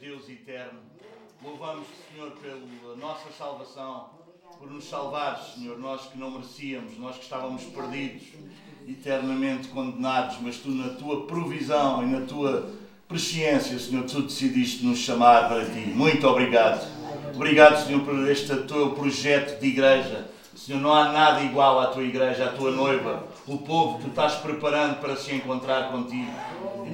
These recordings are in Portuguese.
Deus eterno. Louvamos, Senhor, pela nossa salvação, por nos salvar, Senhor, nós que não merecíamos, nós que estávamos perdidos, eternamente condenados, mas tu, na tua provisão e na tua presciência, Senhor, tu decidiste nos chamar para ti. Muito obrigado. Obrigado, Senhor, por este teu projeto de igreja. Senhor, não há nada igual à tua igreja, à tua noiva, o povo que tu estás preparando para se encontrar contigo.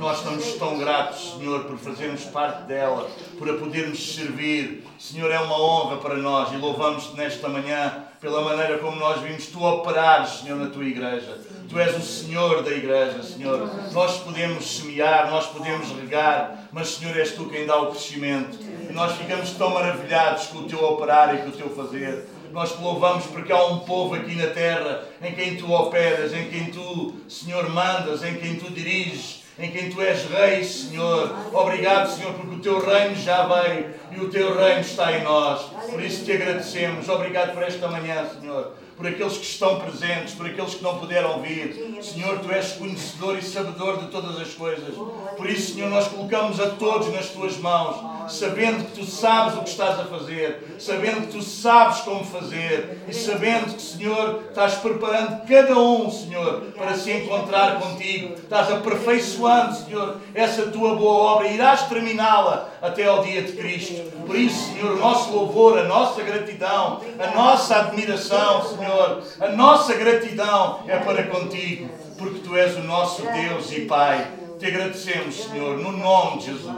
Nós estamos tão gratos, Senhor, por fazermos parte dela, por a podermos servir. Senhor, é uma honra para nós e louvamos-te nesta manhã pela maneira como nós vimos tu operar, Senhor, na tua igreja. Tu és o Senhor da igreja, Senhor. Nós podemos semear, nós podemos regar, mas, Senhor, és tu quem dá o crescimento. E nós ficamos tão maravilhados com o teu operar e com o teu fazer nós te louvamos porque há um povo aqui na terra em quem tu operas, em quem tu, Senhor, mandas, em quem tu diriges, em quem tu és rei, Senhor. Obrigado, Senhor, porque o teu reino já veio e o teu reino está em nós. Por isso te agradecemos. Obrigado por esta manhã, Senhor por aqueles que estão presentes, por aqueles que não puderam vir. Senhor, tu és conhecedor e sabedor de todas as coisas. Por isso, Senhor, nós colocamos a todos nas tuas mãos, sabendo que tu sabes o que estás a fazer, sabendo que tu sabes como fazer e sabendo que, Senhor, estás preparando cada um, Senhor, para se encontrar contigo. Estás aperfeiçoando, Senhor, essa tua boa obra e irás terminá-la até ao dia de Cristo. Por isso, Senhor, o nosso louvor, a nossa gratidão, a nossa admiração, Senhor, Senhor, a nossa gratidão é para contigo, porque tu és o nosso Deus e Pai. Te agradecemos, Senhor, no nome de Jesus.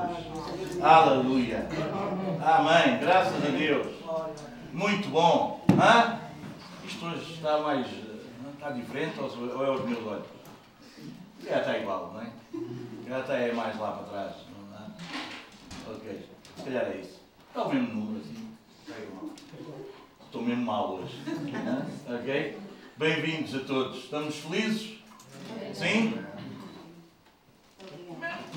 Aleluia. Amém. Graças a Deus. Muito bom. Hã? Isto hoje está mais. Está diferente ou é os meus olhos? Já está igual, não é? Já está é mais lá para trás. Não é? Ok. Se calhar é isso. Está o mesmo número assim. Está igual. Estou mesmo mal hoje. ok? Bem-vindos a todos. Estamos felizes? Sim?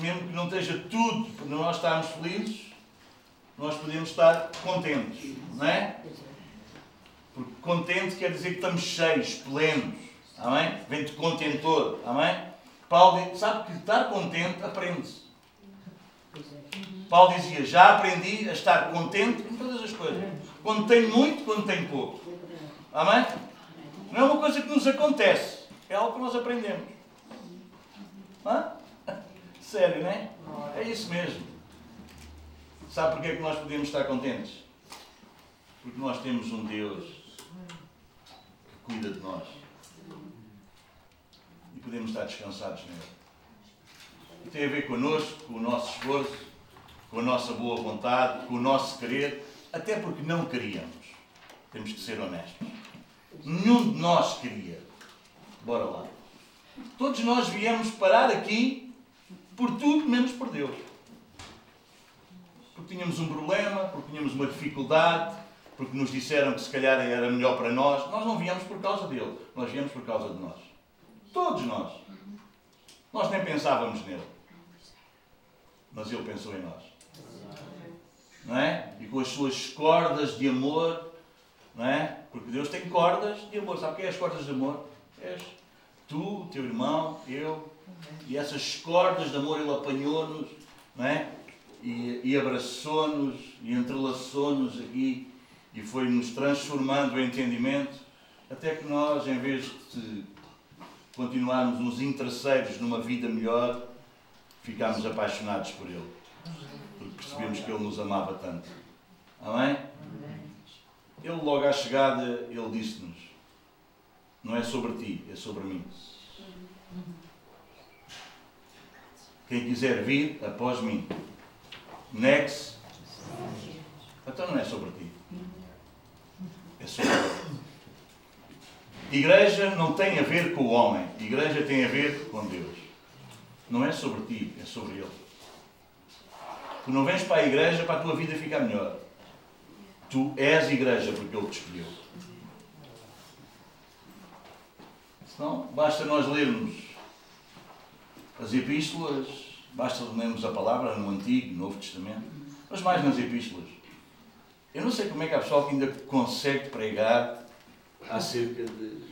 Mesmo que não esteja tudo para nós estarmos felizes, nós podemos estar contentes, não é? Porque contente quer dizer que estamos cheios, plenos. Amém? Vem de contentor. Amém? Paulo sabe que estar contente aprende-se. Paulo dizia: Já aprendi a estar contente em todas as coisas. Quando tenho muito, quando tenho pouco. Amém? Não é uma coisa que nos acontece. É algo que nós aprendemos. Hã? Sério, não é? É isso mesmo. Sabe porquê é que nós podemos estar contentes? Porque nós temos um Deus que cuida de nós. E podemos estar descansados nele. E tem a ver connosco, com o nosso esforço, com a nossa boa vontade, com o nosso querer, até porque não queríamos. Temos que ser honestos. Nenhum de nós queria. Bora lá. Todos nós viemos parar aqui por tudo menos por Deus. Porque tínhamos um problema, porque tínhamos uma dificuldade, porque nos disseram que se calhar era melhor para nós. Nós não viemos por causa dele, nós viemos por causa de nós. Todos nós. Nós nem pensávamos nele. Mas ele pensou em nós não é? E com as suas cordas de amor, não é? Porque Deus tem cordas de amor. Sabe o que é as cordas de amor? És tu, teu irmão, eu. E essas cordas de amor Ele apanhou-nos, é? E, e abraçou-nos e entrelaçou-nos aqui e foi-nos transformando o entendimento até que nós, em vez de continuarmos uns interesseiros numa vida melhor, ficámos apaixonados por Ele percebemos que Ele nos amava tanto. Amém? Ele, logo à chegada, Ele disse-nos: Não é sobre ti, é sobre mim. Quem quiser vir após mim, negue-se. Então não é sobre ti. É sobre Ele. Igreja não tem a ver com o homem. Igreja tem a ver com Deus. Não é sobre ti, é sobre Ele. Tu não vens para a igreja para a tua vida ficar melhor. Tu és igreja porque Ele te escolheu. Senão, basta nós lermos as epístolas, basta lermos a palavra no Antigo, no Novo Testamento, mas mais nas epístolas. Eu não sei como é que há pessoal que ainda consegue pregar acerca de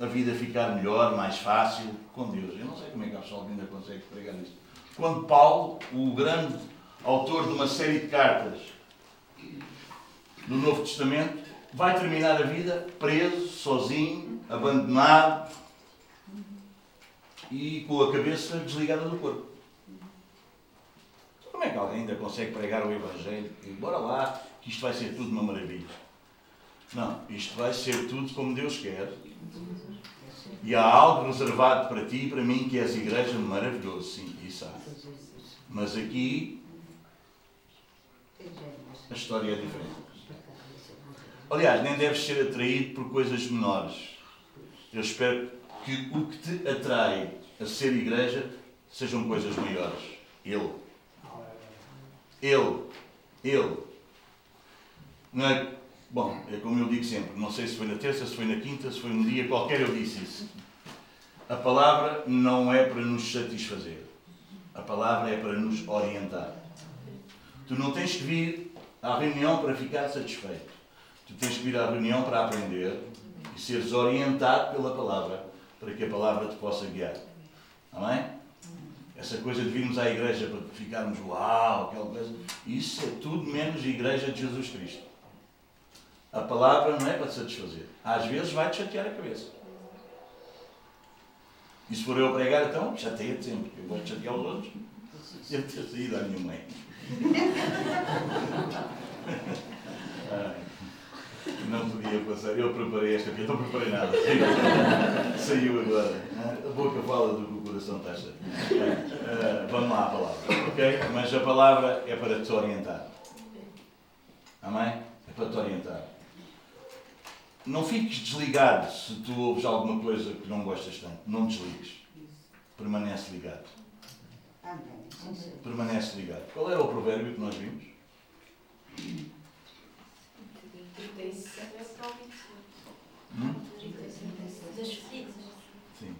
a vida ficar melhor, mais fácil com Deus. Eu não sei como é que há pessoal que ainda consegue pregar isso quando Paulo, o grande autor de uma série de cartas do Novo Testamento, vai terminar a vida preso, sozinho, abandonado e com a cabeça desligada do corpo. Como é que alguém ainda consegue pregar o Evangelho? E bora lá, que isto vai ser tudo uma maravilha. Não, isto vai ser tudo como Deus quer. E há algo reservado para ti e para mim que és igreja maravilhoso, sim. Mas aqui a história é diferente. Aliás, nem deves ser atraído por coisas menores. Eu espero que o que te atrai a ser igreja sejam coisas maiores. Ele. Ele. Ele. Não é? Bom, é como eu digo sempre, não sei se foi na terça, se foi na quinta, se foi no dia qualquer, eu disse isso. A palavra não é para nos satisfazer. A palavra é para nos orientar. Tu não tens que vir à reunião para ficar satisfeito. Tu tens que vir à reunião para aprender e seres orientado pela palavra, para que a palavra te possa guiar. Amém? Essa coisa de virmos à igreja para ficarmos uau, aquela coisa, isso é tudo menos igreja de Jesus Cristo. A palavra não é para te satisfazer. Às vezes vai-te chatear a cabeça. E se for eu a pregar, então chateia-te sempre. Eu vou chatear os outros. Sempre ter saído à minha mãe. Não podia passar. Eu preparei esta aqui, não preparei nada. Saiu agora. A boca fala do que o coração está cheio. Uh, vamos lá à palavra, ok? Mas a palavra é para te orientar. Amém? É para te orientar. Não fiques desligado se tu ouves alguma coisa que não gostas tanto. Não desligues. Permanece ligado. Permanece ligado. Qual era o provérbio que nós vimos? Hum? Sim.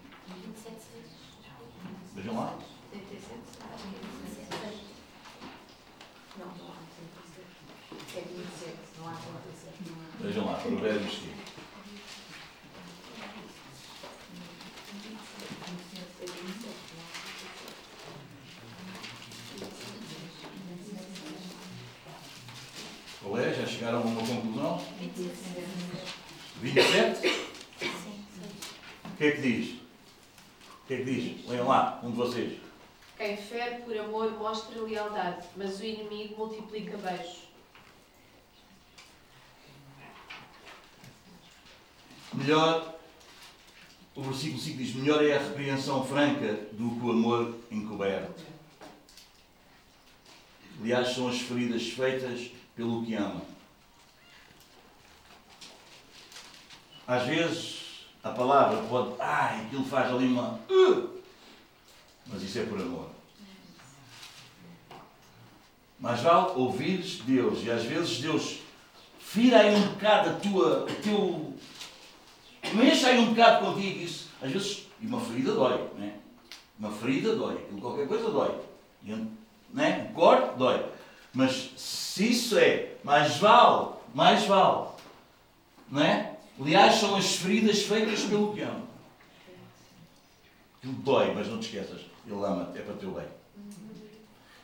Vejam lá. Vejam lá, Provérbios 5. Qual é? Chegaram a uma conclusão? 27? O que é que diz? O que é que diz? Leiam lá, um de vocês. Quem fere por amor mostra lealdade, mas o inimigo multiplica beijos. Melhor, o versículo 5 diz: melhor é a repreensão franca do que o amor encoberto. Aliás, são as feridas feitas pelo que ama. Às vezes, a palavra pode. Ai, aquilo faz ali uma. Uh! Mas isso é por amor. Mas vale ouvires Deus. E às vezes Deus fira aí um bocado a tua, o teu. Mexa aí um bocado contigo. Isso, às vezes. E uma ferida dói. Né? Uma ferida dói. Qualquer coisa dói. Né? Um corte dói. Mas se isso é, mais vale, mais vale. Não é? Aliás, são as feridas feitas pelo que ama. Aquilo dói, mas não te esqueças. Ele ama-te, é para o teu bem.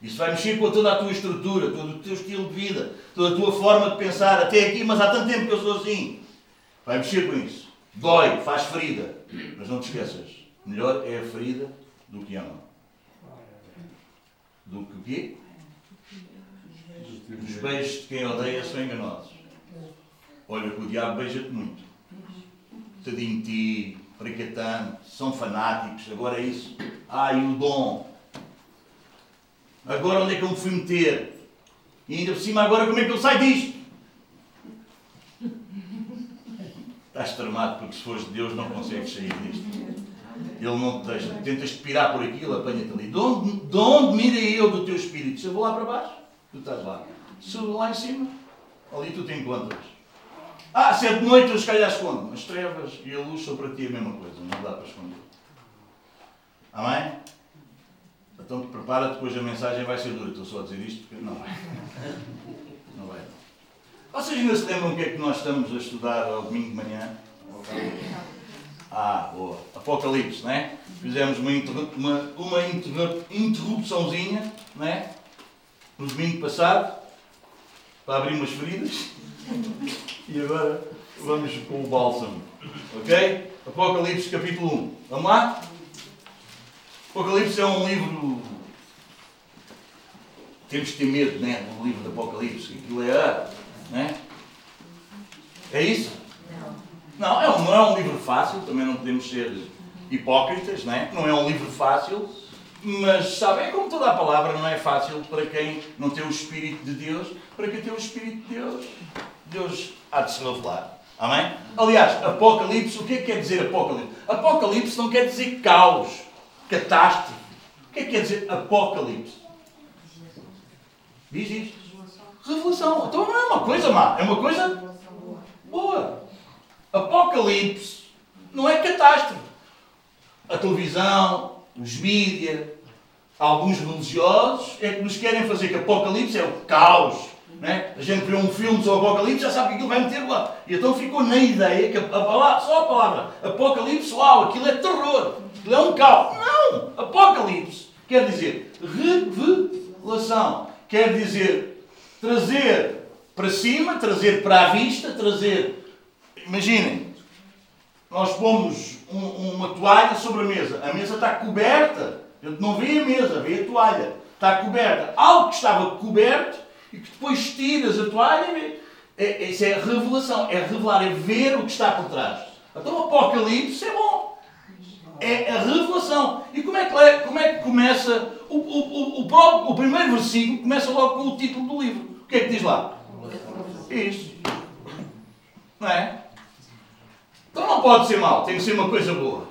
Isso vai mexer com toda a tua estrutura, todo o teu estilo de vida, toda a tua forma de pensar. Até aqui, mas há tanto tempo que eu sou assim. Vai mexer com isso. Dói, faz ferida. Mas não te esqueças. Melhor é a ferida do que ama. Do que o quê? Os beijos de quem odeia são enganosos. Olha que o diabo beija-te muito. Tadinho de ti, tanto, são fanáticos, agora é isso. Ai, o dom. Agora onde é que eu me fui meter? E ainda por cima agora como é que eu saio disto? Estás tramado porque se fores de Deus não consegues sair disto. Ele não te deixa. Tentas te pirar por aquilo, apanha-te ali. De onde, de onde mirei eu do teu espírito? Se eu vou lá para baixo, tu estás lá. Se eu lá em cima, ali tu te encontras. Ah, se é de noite eu se calhar escondo. As trevas e a luz são para ti a mesma coisa. Não dá para esconder. Amém? Então prepara-te, depois a mensagem vai ser dura. Estou só a dizer isto porque não vai. Não vai. Vocês ainda se lembram o que é que nós estamos a estudar ao domingo de manhã? Ah, boa. Apocalipse, não é? Fizemos uma, uma, uma interrup interrupçãozinha, não é? no domingo passado para abrir umas feridas e agora vamos com o bálsamo. Ok? Apocalipse capítulo 1. Vamos lá? Apocalipse é um livro. Temos que ter medo, né? Do livro do Apocalipse. Aquilo é. Né? É isso? Não, é um, não é um livro fácil, também não podemos ser hipócritas, né? não é um livro fácil, mas sabem, é como toda a palavra não é fácil para quem não tem o Espírito de Deus, para quem tem o Espírito de Deus, Deus há de se revelar. Amém? Aliás, Apocalipse, o que é que quer dizer Apocalipse? Apocalipse não quer dizer caos, catástrofe. O que é que quer dizer Apocalipse? Diz isto. Revelação. Então não é uma coisa má, é uma coisa boa. Apocalipse não é catástrofe. A televisão, os mídias, alguns religiosos é que nos querem fazer que Apocalipse é o caos. Né? A gente vê um filme sobre Apocalipse já sabe que aquilo vai meter lá. E então ficou na ideia que a palavra, só a palavra Apocalipse, uau, aquilo é terror, aquilo é um caos. Não! Apocalipse quer dizer revelação, quer dizer trazer para cima, trazer para a vista, trazer Imaginem, nós pomos um, uma toalha sobre a mesa. A mesa está coberta. A gente não vê a mesa, vê a toalha. Está coberta. Algo que estava coberto e que depois tiras a toalha e vê. É, isso é revelação. É revelar, é ver o que está por trás. Então o Apocalipse é bom. É a revelação. E como é que, é, como é que começa? O, o, o, o primeiro versículo começa logo com o título do livro. O que é que diz lá? Isso. Não é? Então não pode ser mal, tem que ser uma coisa boa.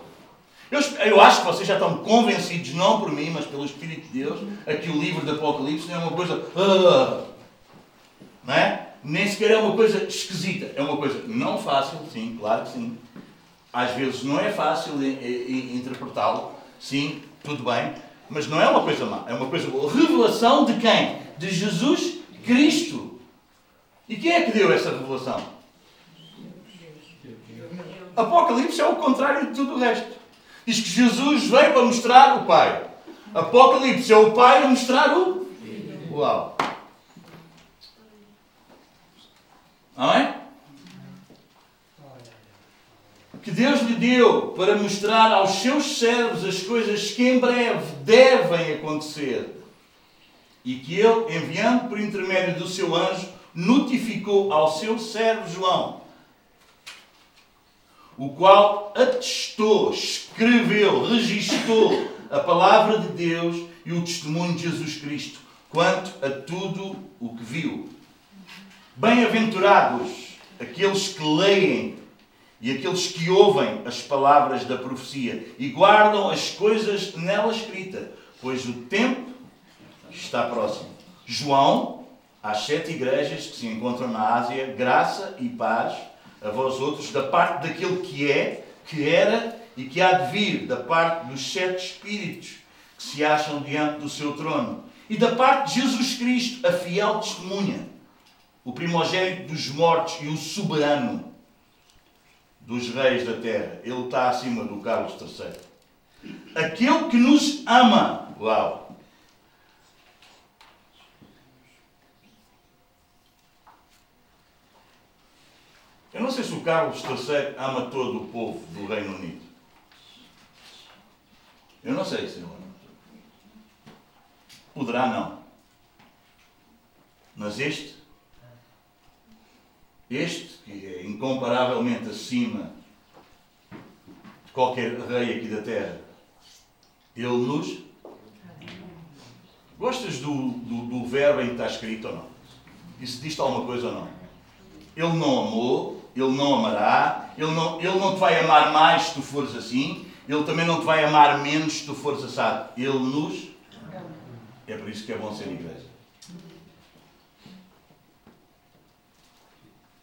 Eu, eu acho que vocês já estão convencidos, não por mim, mas pelo Espírito de Deus, a que o livro do Apocalipse não é uma coisa. Uh, não é? Nem sequer é uma coisa esquisita. É uma coisa não fácil, sim, claro que sim. Às vezes não é fácil interpretá-lo, sim, tudo bem, mas não é uma coisa má, é uma coisa boa. Revelação de quem? De Jesus Cristo. E quem é que deu essa revelação? Apocalipse é o contrário de tudo o resto. Diz que Jesus veio para mostrar o Pai. Apocalipse é o Pai a mostrar o. Uau! É? Que Deus lhe deu para mostrar aos seus servos as coisas que em breve devem acontecer. E que ele, enviando por intermédio do seu anjo, notificou ao seu servo João o qual atestou, escreveu, registou a palavra de Deus e o testemunho de Jesus Cristo quanto a tudo o que viu. Bem-aventurados aqueles que leem e aqueles que ouvem as palavras da profecia e guardam as coisas nela escritas, pois o tempo está próximo. João, às sete igrejas que se encontram na Ásia, graça e paz a vós outros, da parte daquele que é, que era e que há de vir, da parte dos sete Espíritos que se acham diante do seu trono, e da parte de Jesus Cristo, a fiel testemunha, o primogênito dos mortos e o soberano dos reis da terra. Ele está acima do Carlos III. Aquele que nos ama. Uau! Eu não sei se o Carlos III ama todo o povo do Reino Unido. Eu não sei se ele ama. Poderá não. Mas este, este, que é incomparavelmente acima de qualquer rei aqui da terra, ele nos. Gostas do, do, do verbo em que está escrito ou não? Isso diz-te alguma coisa ou não? Ele não amou, ele não amará, ele não, ele não te vai amar mais se tu fores assim, ele também não te vai amar menos se tu fores assado. Ele nos. É por isso que é bom ser igreja.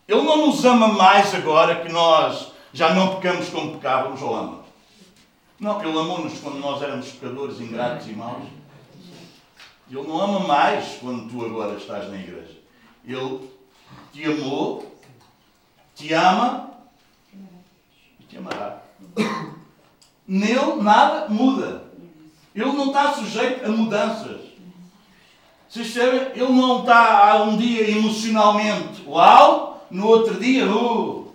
Ele não nos ama mais agora que nós já não pecamos como pecávamos ou ama. Não, Ele amou-nos quando nós éramos pecadores, ingratos e maus. Ele não ama mais quando tu agora estás na igreja. Ele te amou te ama e te amará. Nele nada muda. Ele não está sujeito a mudanças. Vocês percebem? Ele não está há um dia emocionalmente uau, no outro dia, uh.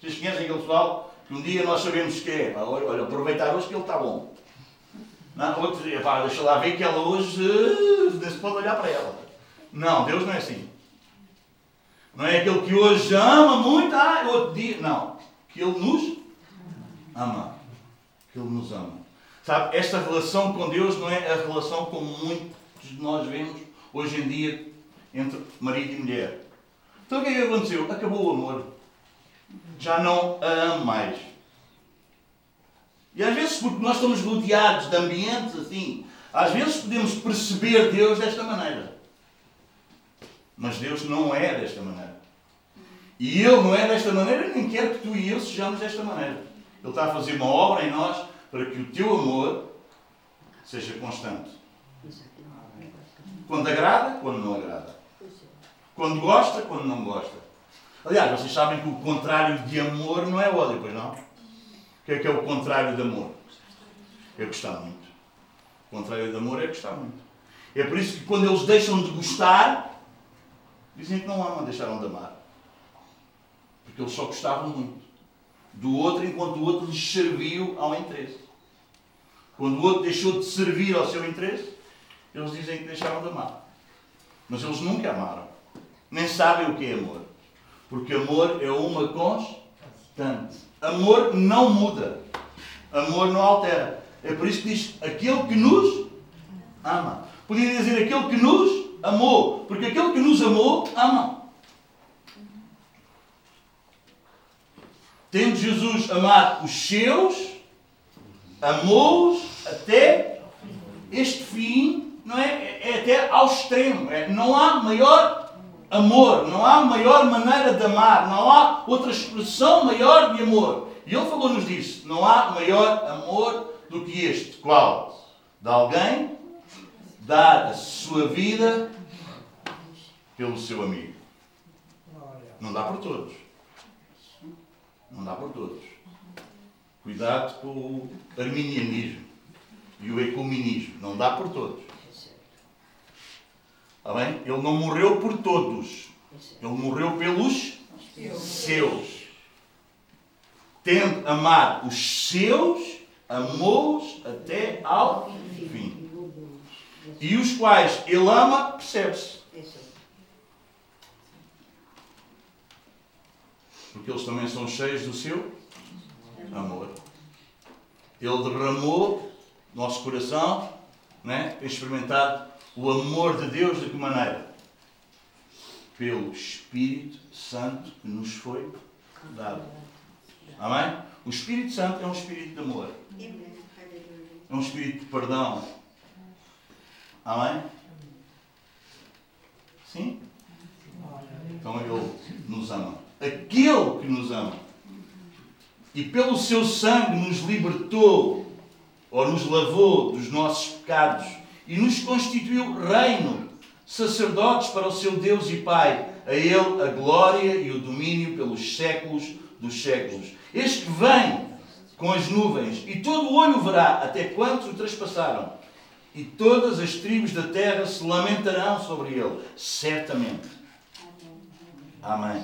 Vocês conhecem aquele pessoal que um dia nós sabemos que é, olha, aproveitar hoje que ele está bom. Não, outro dia, pá, deixa lá ver que ela hoje uh, nem se pode olhar para ela. Não, Deus não é assim. Não é aquele que hoje ama muito, ah, outro dia. Não. Que Ele nos ama. Que Ele nos ama. Sabe, esta relação com Deus não é a relação como muitos de nós vemos hoje em dia entre marido e mulher. Então o que é que aconteceu? Acabou o amor. Já não a amo mais. E às vezes, porque nós estamos rodeados de ambientes assim, às vezes podemos perceber Deus desta maneira. Mas Deus não é desta maneira. E Ele não é desta maneira, nem quer que tu e eu sejamos desta maneira. Ele está a fazer uma obra em nós para que o teu amor seja constante. Quando agrada, quando não agrada. Quando gosta, quando não gosta. Aliás, vocês sabem que o contrário de amor não é ódio, pois não? O que é que é o contrário de amor? É gostar muito. O contrário de amor é gostar muito. É por isso que quando eles deixam de gostar, Dizem que não amam, deixaram de amar. Porque eles só gostavam muito do outro enquanto o outro lhes serviu ao interesse. Quando o outro deixou de servir ao seu interesse, eles dizem que deixaram de amar. Mas eles nunca amaram. Nem sabem o que é amor. Porque amor é uma constante. Amor não muda. Amor não altera. É por isso que diz aquele que nos ama. Podia dizer aquele que nos amou, porque aquele que nos amou, ama. Tendo Jesus amado os seus, amou-os até este fim, não é? É até ao extremo. É, não há maior amor, não há maior maneira de amar, não há outra expressão maior de amor. E ele falou-nos disso. Não há maior amor do que este. Qual? De alguém dar a sua vida pelo seu amigo. Não dá por todos. Não dá por todos. Cuidado com o arminianismo e o ecumenismo. Não dá por todos. Está bem? Ele não morreu por todos. Ele morreu pelos seus. Tendo amar os seus, amou-os até ao fim. E os quais ele ama, percebe-se. Porque eles também são cheios do seu amor. Ele derramou no nosso coração, né? experimentado o amor de Deus de que maneira? Pelo Espírito Santo que nos foi dado. Amém? O Espírito Santo é um espírito de amor. É um espírito de perdão. Amém? Sim? Então Ele nos ama. Aquele que nos ama. E pelo seu sangue nos libertou, ou nos lavou dos nossos pecados, e nos constituiu reino, sacerdotes para o seu Deus e Pai. A Ele a glória e o domínio pelos séculos dos séculos. Este vem com as nuvens, e todo o olho verá até quantos o trespassaram e todas as tribos da terra se lamentarão sobre ele, certamente. Amém.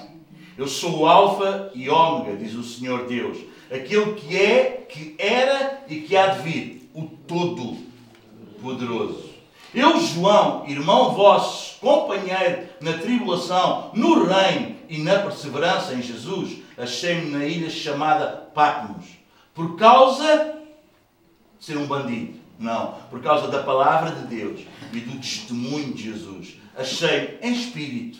Eu sou o Alfa e Ômega, diz o Senhor Deus, aquele que é, que era e que há de vir, o Todo-Poderoso. Eu, João, irmão vosso, companheiro na tribulação, no reino e na perseverança em Jesus, achei-me na ilha chamada Patmos, por causa de ser um bandido não, por causa da palavra de Deus e do testemunho de Jesus. Achei em espírito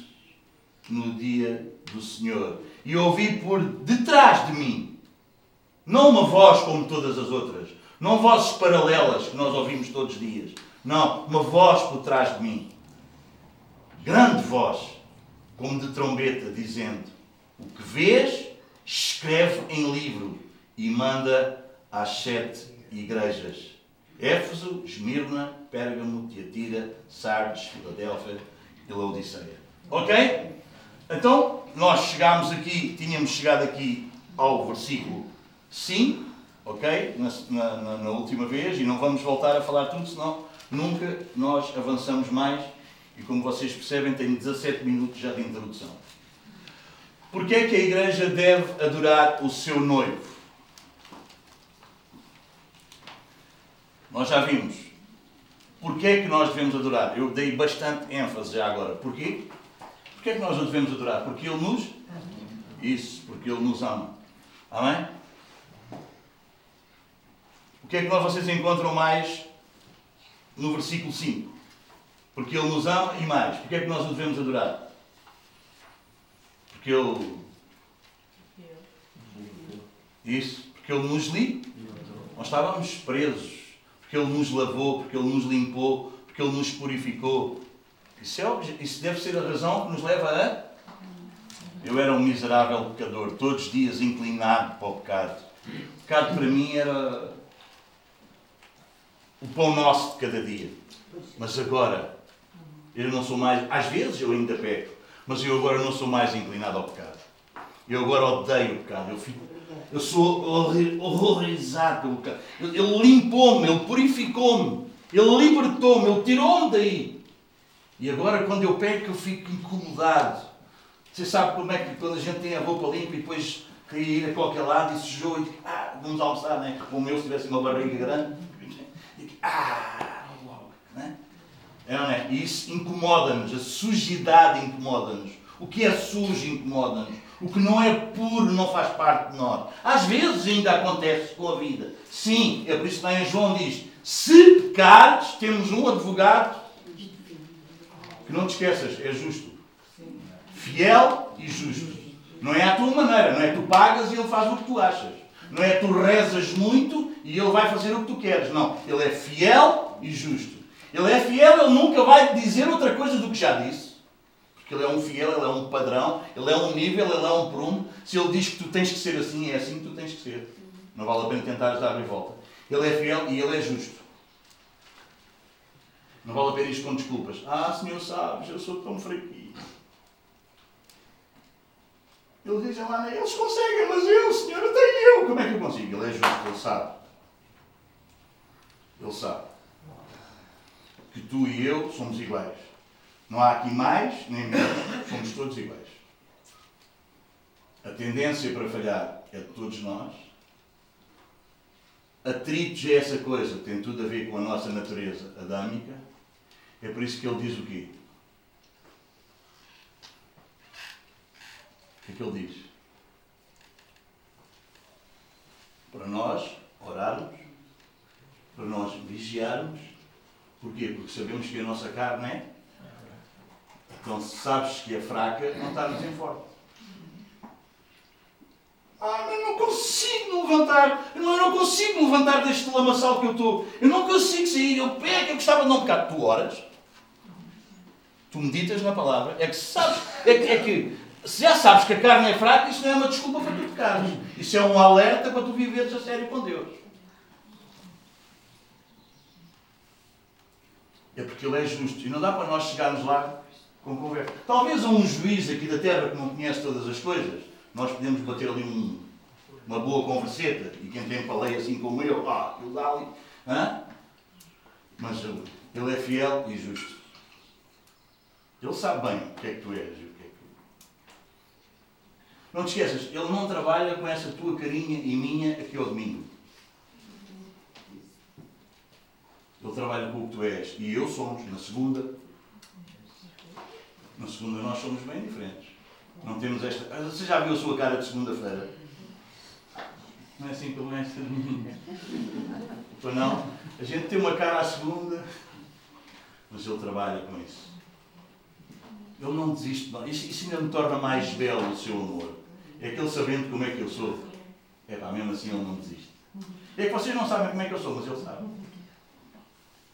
no dia do Senhor e ouvi por detrás de mim, não uma voz como todas as outras, não vozes paralelas que nós ouvimos todos os dias, não, uma voz por trás de mim, grande voz, como de trombeta, dizendo: O que vês, escreve em livro e manda às sete igrejas Éfeso, Esmirna, Pérgamo, Tiatira, Sardes, Filadélfia e Laodiceia. Ok? Então, nós chegámos aqui, tínhamos chegado aqui ao versículo 5, ok? Na, na, na, última vez, e não vamos voltar a falar tudo, senão nunca nós avançamos mais E como vocês percebem, tenho 17 minutos já de introdução. Porquê é que a igreja deve adorar o seu noivo? Nós já vimos. Porquê é que nós devemos adorar? Eu dei bastante ênfase já agora. Porquê? Porquê é que nós o devemos adorar? Porque Ele nos... Isso, porque Ele nos ama. Amém? O que é que nós vocês encontram mais no versículo 5? Porque Ele nos ama e mais. Porquê é que nós o devemos adorar? Porque Ele... Isso, porque Ele nos li. Nós estávamos presos porque Ele nos lavou, porque Ele nos limpou, porque Ele nos purificou. Isso, é, isso deve ser a razão que nos leva a. Eu era um miserável pecador, todos os dias inclinado para o pecado. O pecado para mim era o pão nosso de cada dia. Mas agora, eu não sou mais. Às vezes eu ainda peco, mas eu agora não sou mais inclinado ao pecado. Eu agora odeio o pecado. Eu fico eu sou horrorizado pelo pecado. Ele limpou-me, Ele purificou-me, Ele libertou-me, Ele tirou-me daí. E agora, quando eu peco, eu fico incomodado. Você sabe como é que quando a gente tem a roupa limpa e depois queria ir a qualquer lado e sujou e ah, vamos almoçar, né? Como eu se tivesse uma barriga grande. Digo, ah, logo, né? É, não é? Isso incomoda-nos, a sujidade incomoda-nos. O que é sujo incomoda-nos. O que não é puro não faz parte de nós. Às vezes ainda acontece com a vida. Sim, é por isso que em João diz: se pecares, temos um advogado que não te esqueças, é justo. Fiel e justo. Não é à tua maneira, não é tu pagas e ele faz o que tu achas. Não é tu rezas muito e ele vai fazer o que tu queres. Não, ele é fiel e justo. Ele é fiel, ele nunca vai dizer outra coisa do que já disse. Porque ele é um fiel, ele é um padrão, ele é um nível, ele é um prumo. Se ele diz que tu tens que ser assim, é assim que tu tens que ser. Não vale a pena tentar dar em volta. Ele é fiel e ele é justo. Não vale a pena ir com desculpas. Ah, Senhor, sabes, eu sou tão fraquinho. Ele diz lá, eles conseguem, mas eu, Senhor, até eu. Como é que eu consigo? Ele é justo, ele sabe. Ele sabe que tu e eu somos iguais. Não há aqui mais nem menos, somos todos iguais. A tendência para falhar é de todos nós. Atritos é essa coisa, tem tudo a ver com a nossa natureza adâmica. É por isso que ele diz o quê? O que é que ele diz? Para nós orarmos, para nós vigiarmos. Porquê? Porque sabemos que a nossa carne é então, se sabes que é fraca, não estás em forte. Ah, mas não consigo levantar. Eu não, não consigo levantar deste lamaçal que eu estou. Eu não consigo sair. Eu pego, eu gostava de não pecar. Tu oras. Tu meditas na palavra. É que sabes. É que, é que se já sabes que a carne é fraca, isso não é uma desculpa para tu pecares. Isso é um alerta para tu viveres a sério com Deus. É porque Ele é justo. E não dá para nós chegarmos lá com conversa. Talvez a um juiz aqui da terra que não conhece todas as coisas, nós podemos bater ali um, uma boa converseta e quem tem paleia assim como eu, ah, ele dá ali. Hã? Mas ele é fiel e justo. Ele sabe bem o que é que tu és. Não te esqueças, ele não trabalha com essa tua carinha e minha aqui ao domingo. Ele trabalha com o que tu és. E eu somos, na segunda, na segunda nós somos bem diferentes. Não temos esta. Ah, você já viu a sua cara de segunda-feira? Não é assim que começa a minha. Pois não? A gente tem uma cara à segunda, mas ele trabalha com isso. Ele não desiste. Isso, isso ainda me torna mais belo o seu amor. É que ele sabendo como é que eu sou. É pá, mesmo assim ele não desiste. É que vocês não sabem como é que eu sou, mas ele sabe.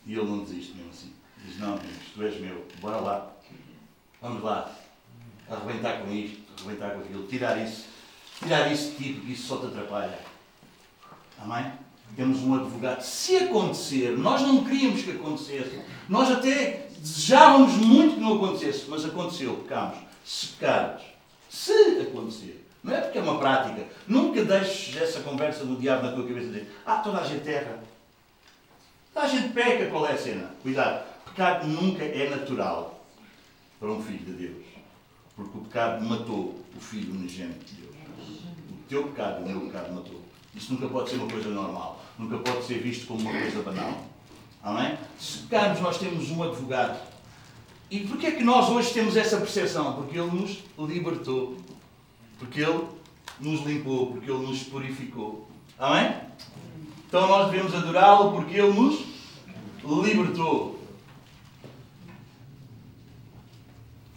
E ele não desiste mesmo assim. Diz, não, tu és meu, bora lá. Vamos lá, arrebentar com isto, arrebentar com aquilo, tirar isso, tirar isso de ti, porque isso só te atrapalha. Amém? Temos um advogado. Se acontecer, nós não queríamos que acontecesse, nós até desejávamos muito que não acontecesse, mas aconteceu, pecamos. Se pecares, se acontecer, não é porque é uma prática, nunca deixes essa conversa do diabo na tua cabeça dizer, ah, toda a gente erra. Toda a gente peca, qual é a cena? Cuidado, pecado nunca é natural. para um filho de Deus. Porque o pecado matou o filho unigênito de Deus. O teu pecado e o meu pecado matou. Isso nunca pode ser uma coisa normal. Nunca pode ser visto como uma coisa banal. Amém? Se pecarmos, nós temos um advogado. E porquê é que nós hoje temos essa percepção? Porque Ele nos libertou. Porque Ele nos limpou. Porque Ele nos purificou. Amém? Então nós devemos adorá-lo porque Ele nos libertou.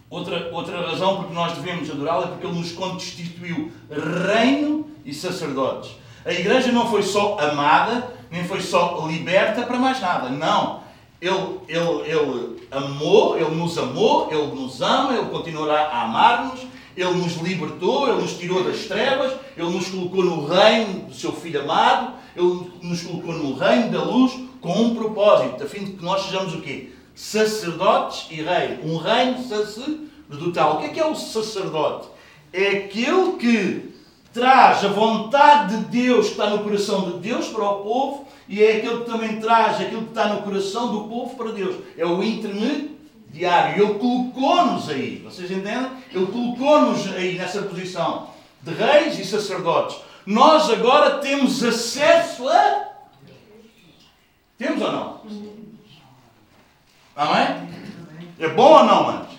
Outra, outra razão porque nós devemos adorá-lo é porque Ele nos constituiu reino e sacerdotes. A igreja não foi só amada, nem foi só liberta para mais nada. Não. Ele, ele, ele amou, Ele nos amou, Ele nos ama, Ele continuará a amar-nos, Ele nos libertou, Ele nos tirou das trevas, Ele nos colocou no reino do Seu Filho amado, Ele nos colocou no reino da luz com um propósito, a fim de que nós sejamos o quê? Sacerdotes e rei. Um reino sacerdotal. O que é que é o sacerdote? É aquele que traz a vontade de Deus que está no coração de Deus para o povo e é aquele que também traz aquilo que está no coração do povo para Deus. É o intermediário. Ele colocou-nos aí. Vocês entendem? Ele colocou-nos aí nessa posição de reis e sacerdotes. Nós agora temos acesso a. Temos ou não? Amém? É bom ou não, antes?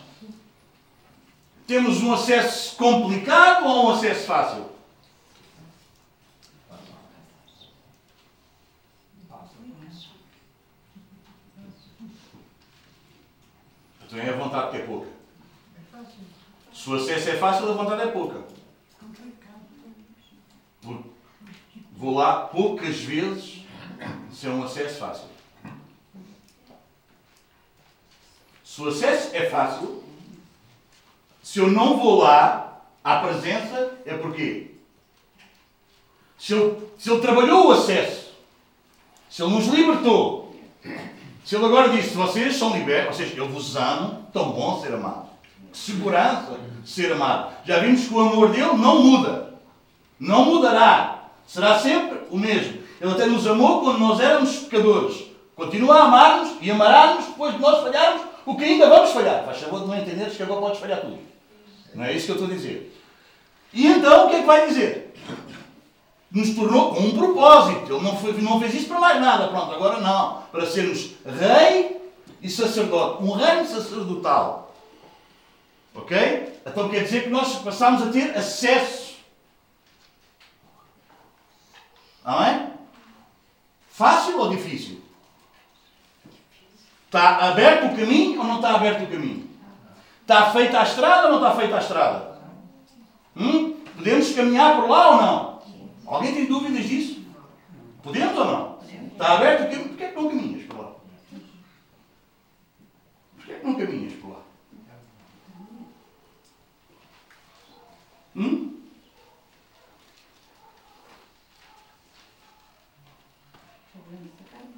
Temos um acesso complicado ou um acesso fácil? A vontade que é pouca. Se acesso é fácil, a vontade é pouca. Vou lá poucas vezes se é um acesso fácil. Se o acesso é fácil, se eu não vou lá à presença, é porquê? Se ele, se ele trabalhou o acesso, se ele nos libertou, se ele agora disse, vocês são libertos, vocês, eu vos amo, tão bom ser amado. Que segurança ser amado. Já vimos que o amor dele não muda. Não mudará. Será sempre o mesmo. Ele até nos amou quando nós éramos pecadores. Continua a amar-nos e amará-nos depois de nós falharmos o que ainda vamos falhar. Faz favor de não entenderes que agora podes falhar tudo. Não é isso que eu estou a dizer. E então o que é que vai dizer? Nos tornou com um propósito. Ele não, foi, não fez isso para mais nada. Pronto, agora não. Para sermos rei e sacerdote. Um reino sacerdotal. Ok? Então quer dizer que nós passamos a ter acesso. Amém? Fácil ou difícil? Está aberto o caminho ou não está aberto o caminho? Está feita a estrada ou não está feita a estrada? Hum? Podemos caminhar por lá ou não? Alguém tem dúvidas disso? Podemos ou não? Está aberto o caminho? Porquê que não caminhas por lá? Porquê que não caminhas por lá? Hum?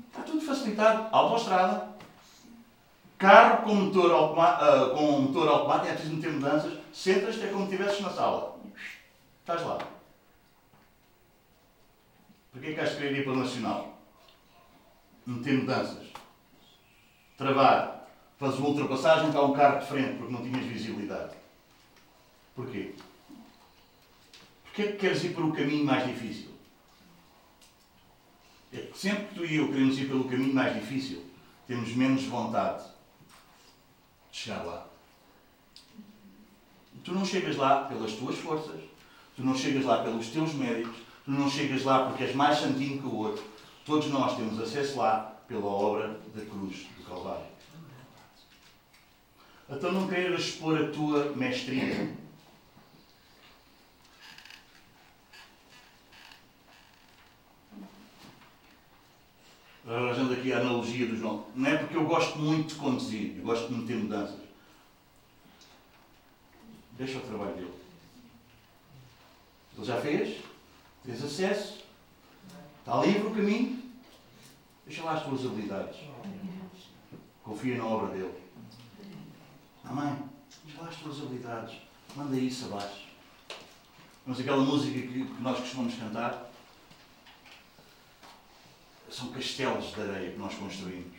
Está tudo facilitado. Autostrada. Carro com motor, uh, com motor automático, é preciso meter mudanças. Sentas-te é como se estivesses na sala. Estás lá. Porquê é que has de querer ir para o Nacional? Meter mudanças. Travar. Fazes uma ultrapassagem, está um carro de frente porque não tinhas visibilidade. Porquê? Porquê é que queres ir por um caminho mais difícil? É que sempre que tu e eu queremos ir pelo caminho mais difícil, temos menos vontade de chegar lá. Tu não chegas lá pelas tuas forças, tu não chegas lá pelos teus méritos, tu não chegas lá porque és mais santinho que o outro. Todos nós temos acesso lá pela obra da cruz do Calvário. Então não queiras expor a tua mestria. Arranjando aqui a analogia do João. Não é porque eu gosto muito de conduzir, eu gosto de meter mudanças. Deixa o trabalho dele. Ele já fez, tens acesso, está livre o caminho. Deixa lá as tuas habilidades. Confia na obra dele. Amém? Deixa lá as tuas habilidades. Manda isso abaixo. Mas aquela música que nós costumamos cantar são castelos de areia que nós construímos.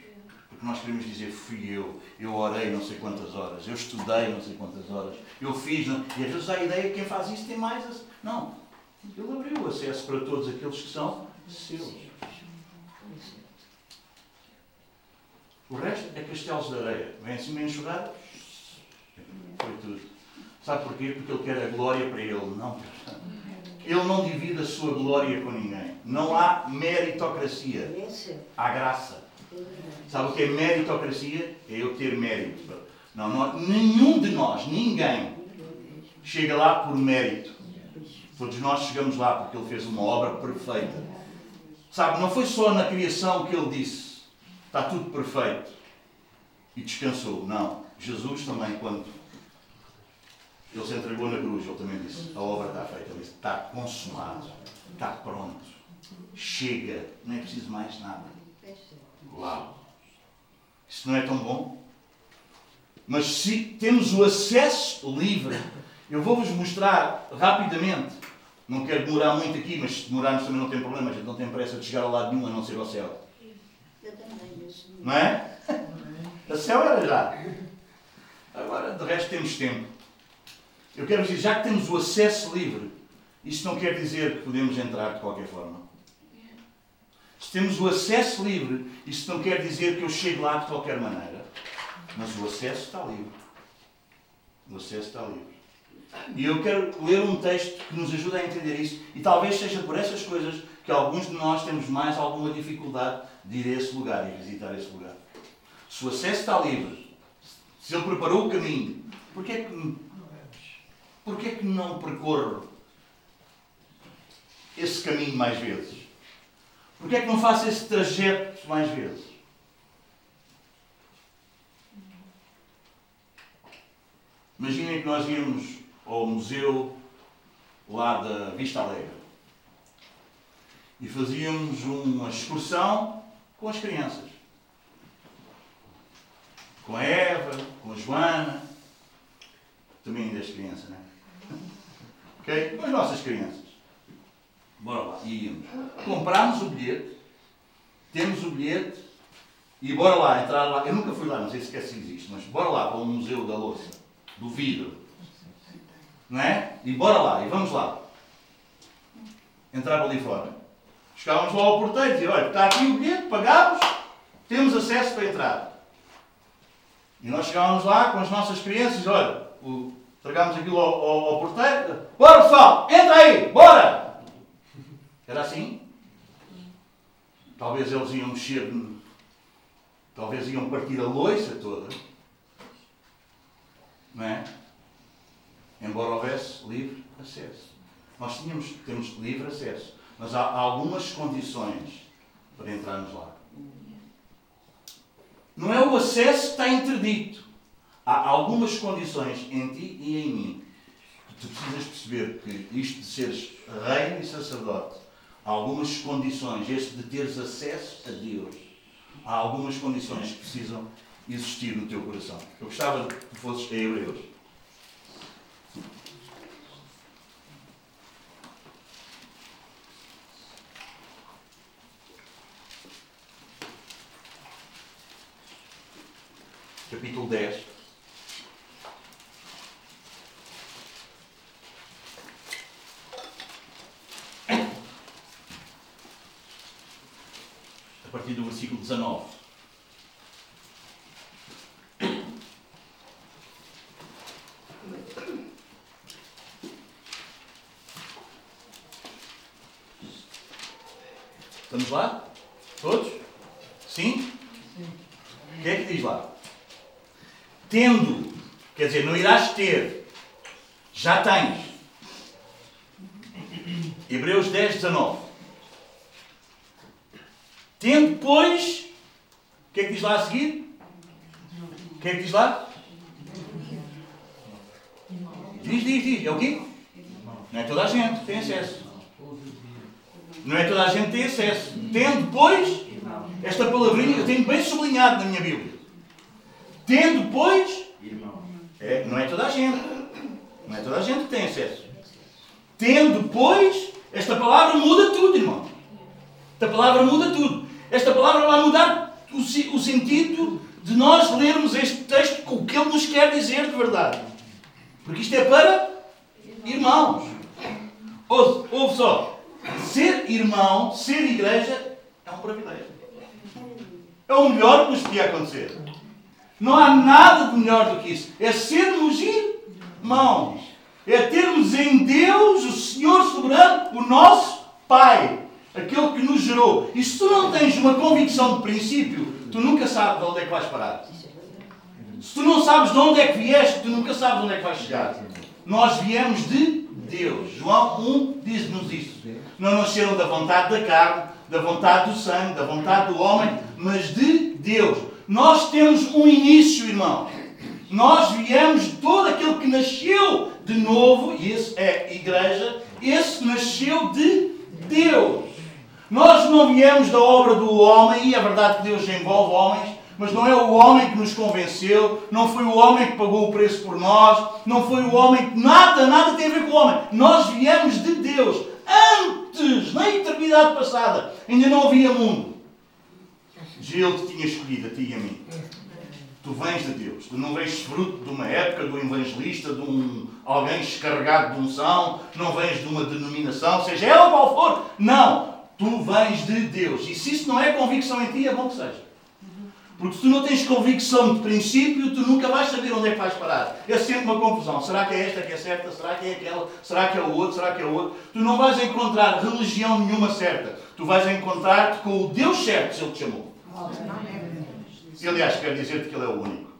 Porque nós queremos dizer, fui eu, eu orei não sei quantas horas, eu estudei não sei quantas horas, eu fiz. Não... E às vezes a ideia que quem faz isso tem mais. Não. Ele abriu acesso para todos aqueles que são seus. O resto é castelos de areia. Vem assim meio enxugado. Foi tudo. Sabe porquê? Porque ele quer a glória para ele. Não, ele não divide a sua glória com ninguém. Não há meritocracia. Há graça. Sabe o que é meritocracia? É eu ter mérito. Não, não, nenhum de nós, ninguém, chega lá por mérito. Todos nós chegamos lá porque ele fez uma obra perfeita. Sabe, não foi só na criação que ele disse: está tudo perfeito e descansou. Não. Jesus também, quando ele se entregou na cruz, ele também disse: a obra está feita. Ele disse: está consumado, está pronto, chega, não é preciso mais nada. Uau! Isso não é tão bom? Mas se temos o acesso livre, eu vou-vos mostrar rapidamente. Não quero demorar muito aqui, mas se demorarmos também não tem problema, a gente não tem pressa de chegar ao lado nenhum a não ser ao céu. Não é? A céu era já. Agora, de resto, temos tempo. Eu quero dizer, já que temos o acesso livre, isso não quer dizer que podemos entrar de qualquer forma. Se temos o acesso livre, isso não quer dizer que eu chego lá de qualquer maneira. Mas o acesso está livre. O acesso está livre. E eu quero ler um texto que nos ajuda a entender isso. E talvez seja por essas coisas que alguns de nós temos mais alguma dificuldade de ir a esse lugar e visitar esse lugar. Se o acesso está livre, se ele preparou o caminho, porquê é que, porquê é que não percorro esse caminho mais vezes? Porquê é que não faço esse trajeto mais vezes? Imaginem que nós íamos ao museu lá da Vista Alegre e fazíamos uma excursão com as crianças. Com a Eva, com a Joana, também ainda as crianças, não é? Ok? Com as nossas crianças. Bora lá, íamos. Comprámos o bilhete, temos o bilhete e bora lá, entrar lá. Eu nunca fui lá, não sei se se existe, mas bora lá para o Museu da Louça, do vidro. Não é? E bora lá, e vamos lá. Entrava ali fora. Chegávamos lá ao porteiro e dizia, olha, está aqui o bilhete, pagámos, temos acesso para entrar. E nós chegávamos lá com as nossas crianças, olha, o, tragámos aquilo ao, ao, ao porteiro, bora pessoal, entra aí, bora! Era assim? Talvez eles iam mexer, talvez iam partir a loiça toda, não é? Embora houvesse livre acesso. Nós tínhamos, temos livre acesso, mas há algumas condições para entrarmos lá. Não é o acesso que está interdito. Há algumas condições em ti e em mim. Tu precisas perceber que isto de seres rei e sacerdote Há algumas condições, este de teres acesso a Deus, há algumas condições que precisam existir no teu coração. Eu gostava que fosses a Hebreus. Capítulo 10. partir do versículo 19. Estamos lá? Todos? Sim? O que é que diz lá? Tendo, quer dizer, não irás ter, já tens. Hebreus 10, 19. Tendo, pois, o que é que diz lá a seguir? O que é que diz lá? Diz, diz, diz. É o quê? Não é toda a gente tem acesso. Não é toda a gente tem acesso. Tendo, pois, esta palavrinha eu tenho bem sublinhado na minha Bíblia. Tendo, pois, é, não é toda a gente. Não é toda a gente que tem acesso. Tendo, pois, esta palavra muda tudo, irmão. Esta palavra muda tudo. Esta palavra vai mudar o, o sentido de nós lermos este texto com o que ele nos quer dizer de verdade. Porque isto é para irmãos. Ouve, ouve só. Ser irmão, ser igreja, é um privilégio. É o melhor que nos podia acontecer. Não há nada de melhor do que isso. É sermos irmãos. É termos em Deus, o Senhor soberano, o nosso Pai. Aquele que nos gerou. E se tu não tens uma convicção de princípio, tu nunca sabes de onde é que vais parar. Se tu não sabes de onde é que vieste, tu nunca sabes onde é que vais chegar. Nós viemos de Deus. João 1 diz-nos isso. Não nasceram da vontade da carne, da vontade do sangue, da vontade do homem, mas de Deus. Nós temos um início, irmão. Nós viemos de todo aquele que nasceu de novo, e esse é igreja, esse nasceu de Deus. Nós não viemos da obra do homem, e é verdade que Deus envolve homens, mas não é o homem que nos convenceu, não foi o homem que pagou o preço por nós, não foi o homem que. Nada, nada tem a ver com o homem. Nós viemos de Deus. Antes, na eternidade passada, ainda não havia mundo. Ele te tinha escolhido, a ti e a mim. Tu vens de Deus. Tu não vens fruto de uma época, de um evangelista, de um alguém descarregado de unção, não vens de uma denominação, seja ela qual for. Não. Tu vens de Deus. E se isso não é convicção em ti, é bom que seja. Porque se tu não tens convicção de princípio, tu nunca vais saber onde é que vais parar. É sempre uma confusão. Será que é esta que é certa? Será que é aquela? Será que é o outro? Será que é o outro? Tu não vais encontrar religião nenhuma certa. Tu vais encontrar-te com o Deus certo, se Ele te chamou. E aliás, quer dizer-te que Ele é o único.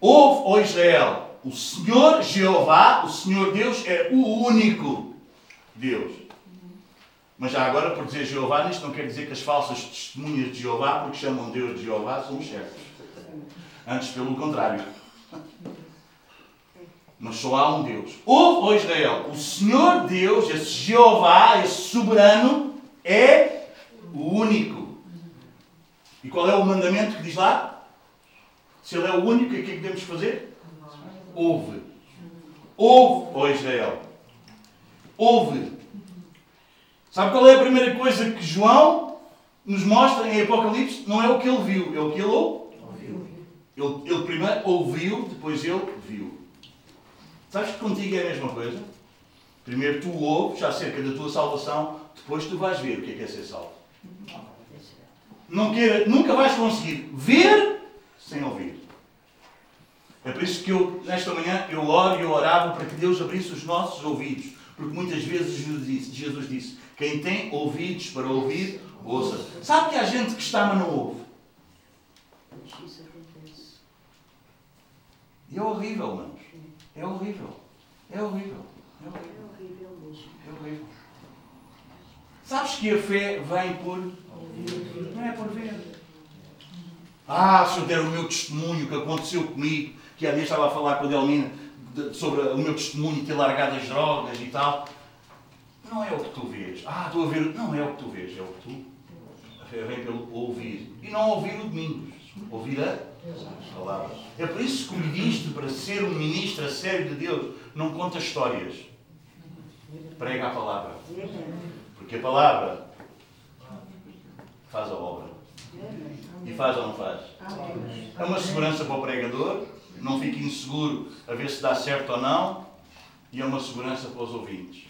Ouve, ó Israel, o Senhor Jeová, o Senhor Deus, é o único Deus. Mas já agora, por dizer Jeová, isto não quer dizer que as falsas testemunhas de Jeová, porque chamam Deus de Jeová, são certos. Antes, pelo contrário. Mas só há um Deus. Ouve, ó Israel, o Senhor Deus, esse Jeová, esse soberano, é o único. E qual é o mandamento que diz lá? Se ele é o único, o que é que devemos fazer? Ouve. Ouve, ó Israel. Ouve. Sabe qual é a primeira coisa que João nos mostra em Apocalipse? Não é o que ele viu, é o que ele ouviu. Ele, ele primeiro ouviu, depois ele viu. Sabes que contigo é a mesma coisa? Primeiro tu ouves acerca da tua salvação, depois tu vais ver o que é, que é ser salvo. Não queira, nunca vais conseguir ver sem ouvir. É por isso que eu, nesta manhã, eu oro e eu orava para que Deus abrisse os nossos ouvidos. Porque muitas vezes Jesus disse, Jesus disse quem tem ouvidos para ouvir, ouça. Sabe que há gente que está, mas não ouve? E é horrível, manos. É horrível. É horrível. É horrível. É horrível. Sabes que a fé vem por. Não é por ver. Ah, se eu der o meu testemunho que aconteceu comigo, que há dias estava a falar com a Delmina sobre o meu testemunho ter largado as drogas e tal. Não é o que tu vês. Ah, estou a ver. Não é o que tu vês, é o que tu. Vem pelo ouvir. E não ouvir o domingo. Ouvir a palavra. É por isso que me diste para ser um ministro a sério de Deus. Não conta histórias. Prega a palavra. Porque a palavra faz a obra. E faz ou não faz? É uma segurança para o pregador. Não fique inseguro a ver se dá certo ou não. E é uma segurança para os ouvintes.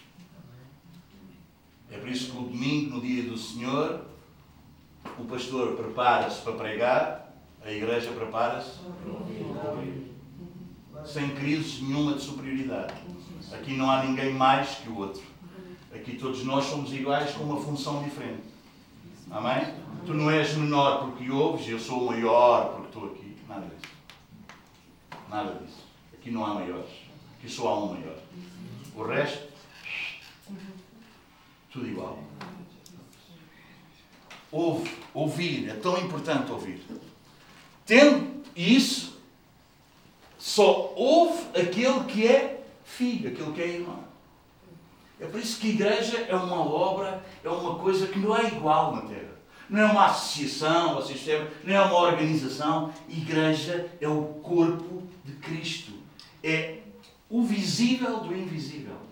É por isso que o domingo, no dia do Senhor, o pastor prepara-se para pregar, a igreja prepara-se para ouvir. Sem crise nenhuma de superioridade. Aqui não há ninguém mais que o outro. Aqui todos nós somos iguais com uma função diferente. Amém? Tu não és menor porque ouves, eu sou maior porque estou aqui. Nada disso. Nada disso. Aqui não há maiores. Aqui só há um maior. O resto tudo igual. Ouve, ouvir, é tão importante ouvir. Tendo isso, só ouve aquele que é filho, aquele que é irmão. É por isso que a igreja é uma obra, é uma coisa que não é igual na Terra. Não é uma associação, vocês percebem? Não é uma organização. Igreja é o corpo de Cristo. É o visível do invisível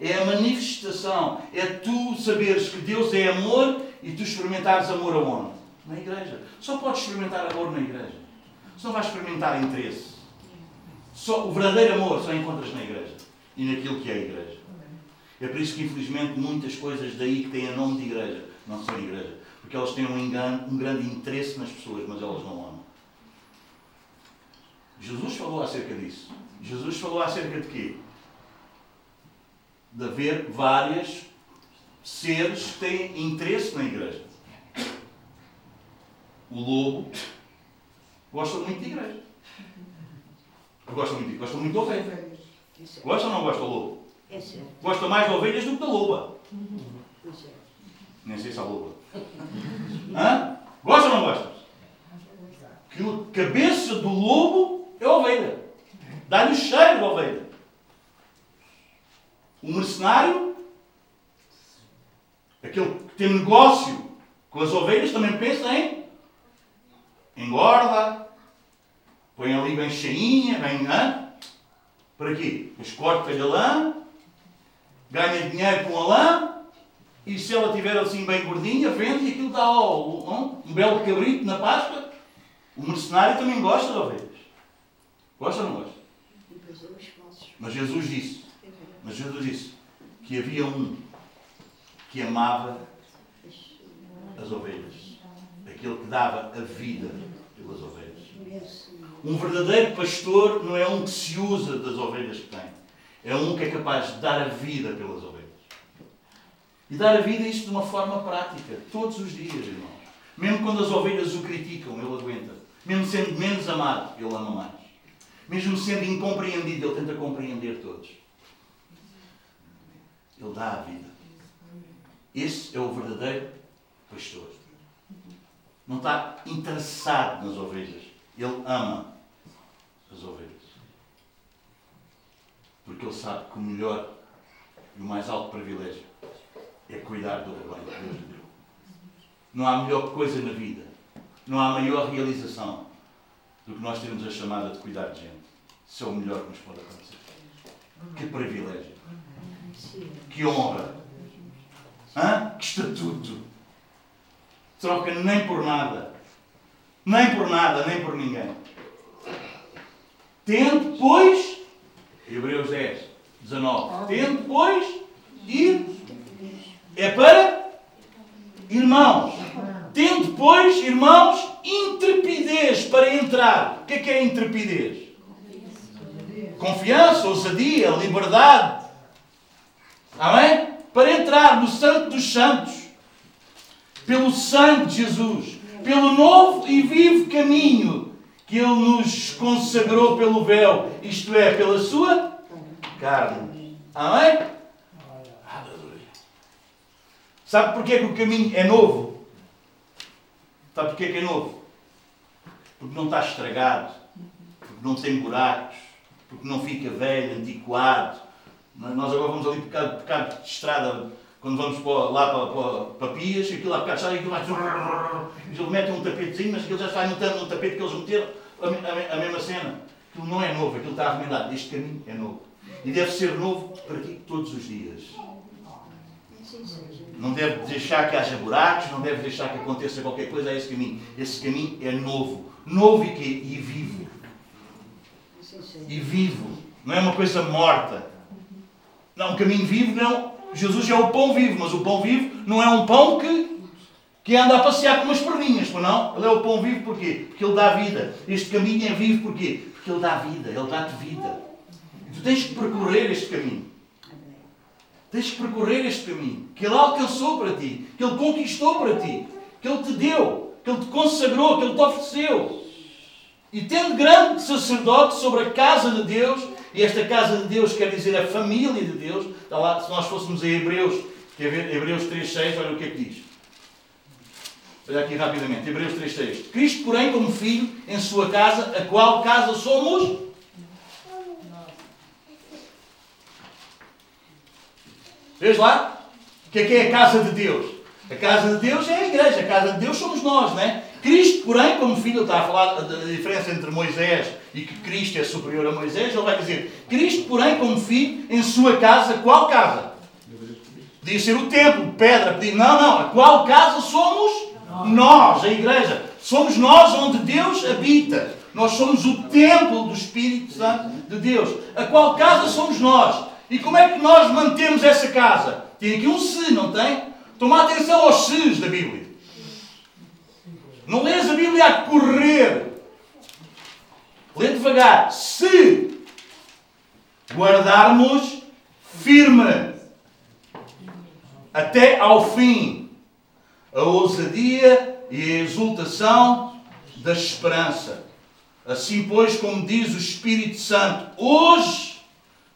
é a manifestação, é tu saberes que Deus é amor e tu experimentares amor aonde? Na igreja. Só podes experimentar amor na igreja. Só vais experimentar interesse. Só, o verdadeiro amor só encontras na igreja e naquilo que é a igreja. É por isso que, infelizmente, muitas coisas daí que têm a nome de igreja não são igreja. Porque elas têm um, engano, um grande interesse nas pessoas, mas elas não amam. Jesus falou acerca disso. Jesus falou acerca de quê? De haver várias seres que têm interesse na igreja. O lobo gosta muito de igreja. Gosta muito, gosta muito de ovelha. Gosta ou não gosta do lobo? Gosta mais de ovelhas do que da loba. Nem sei se há loba. Hã? Gosta ou não gosta? Que a cabeça do lobo é ovelha. Dá-lhe o cheiro de ovelha. O mercenário, aquele que tem negócio com as ovelhas, também pensa em engorda, põe ali bem cheinha, bem. Hã? Para quê? Depois corta-lhe a lã, ganha dinheiro com a lã, e se ela estiver assim bem gordinha, vende e aquilo dá um, um belo cabrito na Páscoa. O mercenário também gosta de ovelhas. Gosta ou não gosta? Mas Jesus disse, mas Jesus disse que havia um que amava as ovelhas. Aquele que dava a vida pelas ovelhas. Um verdadeiro pastor não é um que se usa das ovelhas que tem. É um que é capaz de dar a vida pelas ovelhas. E dar a vida isto de uma forma prática, todos os dias, irmãos. Mesmo quando as ovelhas o criticam, ele aguenta. Mesmo sendo menos amado, ele ama mais. Mesmo sendo incompreendido, ele tenta compreender todos. Ele dá a vida. Esse é o verdadeiro pastor. Não está interessado nas ovelhas. Ele ama as ovelhas. Porque ele sabe que o melhor e o mais alto privilégio é cuidar do rebanho que Deus deu. Não há melhor coisa na vida, não há maior realização do que nós termos a chamada de cuidar de gente. Isso é o melhor que nos pode acontecer. Que privilégio. Que honra. Hã? Que estatuto. Troca nem por nada. Nem por nada, nem por ninguém. Tente, pois, Hebreus 10, 19. Tente, pois, ir. É para irmãos. Tente, pois, irmãos, intrepidez para entrar. O que é que é intrepidez? Confiança, ousadia, liberdade. Amém? Para entrar no Santo dos Santos, pelo sangue de Jesus, pelo novo e vivo caminho que Ele nos consagrou pelo véu, isto é, pela sua carne. Amém? Aleluia. Sabe porquê que o caminho é novo? Sabe porquê que é novo? Porque não está estragado, porque não tem buracos, porque não fica velho, antiquado. Nós agora vamos ali por bocado de estrada, quando vamos para, lá para, para, para Pias, aquilo lá bocado sai, aquilo vai. Eles metem um tapetezinho, mas aquilo já está notando no tapete que eles meteram, a, a, a, mesma cena. Aquilo não é novo, aquilo está remendado. Este caminho é novo. E deve ser novo para ti todos os dias. Não deve deixar que haja buracos, não deve deixar que aconteça qualquer coisa a esse caminho. Esse caminho é novo. Novo e? E vivo. E vivo. Não é uma coisa morta. Não, um caminho vivo não. Jesus é o pão vivo, mas o pão vivo não é um pão que, que anda a passear com umas perninhas, não? Ele é o pão vivo porquê? Porque ele dá vida. Este caminho é vivo porquê? Porque ele dá vida, ele dá-te vida. E tu tens que percorrer este caminho. Tens que percorrer este caminho que ele alcançou para ti, que ele conquistou para ti, que ele te deu, que ele te consagrou, que ele te ofereceu. E tendo grande sacerdote sobre a casa de Deus, e esta casa de Deus quer dizer a família de Deus. Está lá, se nós fôssemos a Hebreus, Hebreus 3,6, olha o que é que diz. Olha aqui rapidamente, Hebreus 3,6. Cristo, porém, como filho, em sua casa, a qual casa somos? Vês lá? O que é que é a casa de Deus? A casa de Deus é a igreja, a casa de Deus somos nós, não é? Cristo, porém, como filho, está a falar da diferença entre Moisés e que Cristo é superior a Moisés, ele vai dizer: Cristo, porém, como filho, em sua casa, qual casa? Podia ser o templo, pedra, podia... Não, não. A qual casa somos nós, a igreja. Somos nós onde Deus habita. Nós somos o templo do Espírito Santo de Deus. A qual casa somos nós. E como é que nós mantemos essa casa? Tem aqui um se, não tem? Toma atenção aos se's da Bíblia. Não lês a Bíblia a correr. Lê devagar. Se guardarmos firme até ao fim a ousadia e a exultação da esperança. Assim, pois, como diz o Espírito Santo, hoje,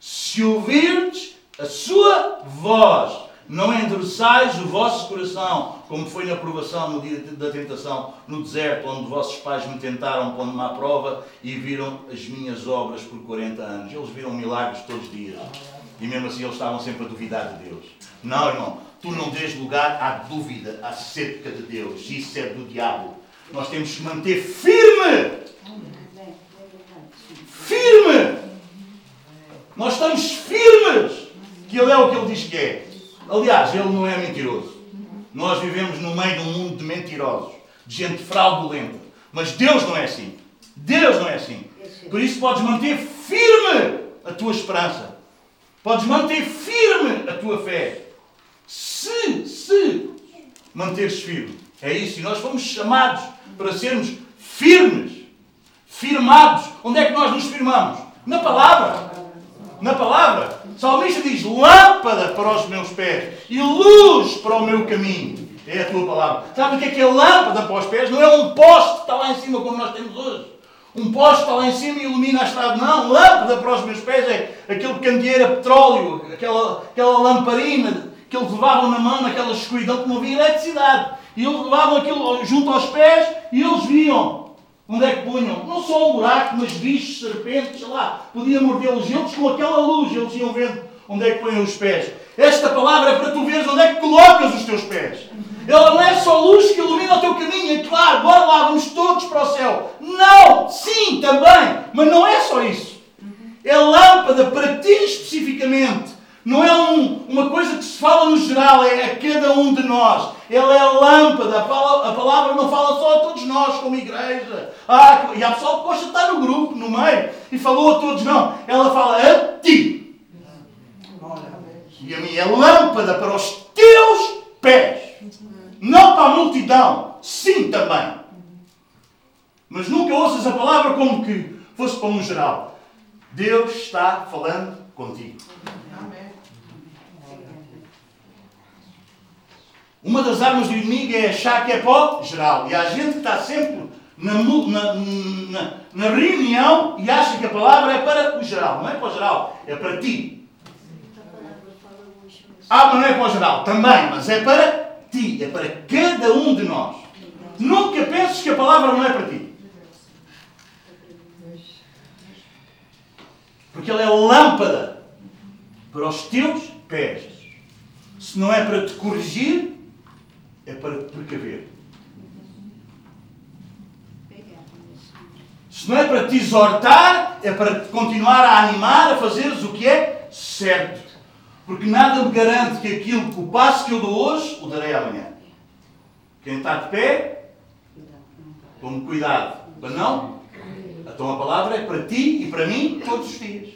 se ouvirdes a sua voz, não endureçais o vosso coração, como foi na provação no dia da tentação no deserto, onde vossos pais me tentaram pondo-me à prova e viram as minhas obras por 40 anos. Eles viram milagres todos os dias. E mesmo assim eles estavam sempre a duvidar de Deus. Não, irmão, tu não dês lugar à dúvida acerca de Deus. Isso é do diabo. Nós temos que manter firme. Firme. Nós estamos firmes que Ele é o que Ele diz que é. Aliás, ele não é mentiroso. Nós vivemos no meio de um mundo de mentirosos, de gente fraudulenta. Mas Deus não é assim. Deus não é assim. Por isso podes manter firme a tua esperança. Podes manter firme a tua fé. Se, se manteres firme. É isso. E nós fomos chamados para sermos firmes. Firmados. Onde é que nós nos firmamos? Na palavra. Na palavra. O salmista diz: lâmpada para os meus pés e luz para o meu caminho. É a tua palavra. Sabe o que é que é lâmpada para os pés? Não é um poste que está lá em cima como nós temos hoje. Um poste está lá em cima e ilumina a estrada. Não, lâmpada para os meus pés é aquele candeeiro a petróleo, aquela, aquela lamparina que eles levavam na mão naquela escuridão que não havia eletricidade. E eles levavam aquilo junto aos pés e eles viam. Onde é que punham? Não só um buraco, mas bichos, serpentes, sei lá. Podia mordê-los. Eles com aquela luz, eles iam vendo onde é que põem os pés. Esta palavra é para tu veres onde é que colocas os teus pés. Ela não é só luz que ilumina o teu caminho. É claro, bora lá, vamos todos para o céu. Não! Sim, também. Mas não é só isso. É lâmpada para ti especificamente. Não é um, uma coisa que se fala no geral, é a cada um de nós. Ela é a lâmpada. A palavra, não fala só a todos nós, como igreja. Ah, e há pessoal que gosta de estar no grupo, no meio, e falou a todos. Não. Ela fala a ti. E a minha é lâmpada para os teus pés. Não para a multidão. Sim, também. Mas nunca ouças a palavra como que fosse para um geral. Deus está falando contigo. Uma das armas do inimigo é achar que é o geral. E há gente que está sempre na, na, na, na, reunião e acha que a palavra é para o geral. Não é para o geral, é para ti. Ah, mas não é para o geral. Também, mas é para ti. É para cada um de nós. Nunca penses que a palavra não é para ti. Porque ela é lâmpada para os teus pés. Se não é para te corrigir, é para te precaver. Se não é para te exortar, é para te continuar a animar a fazeres o que é certo. Porque nada me garante que aquilo que o passo que eu dou hoje, o darei amanhã. Quem está de pé, tome cuidado para não. Então a palavra é para ti e para mim todos os dias.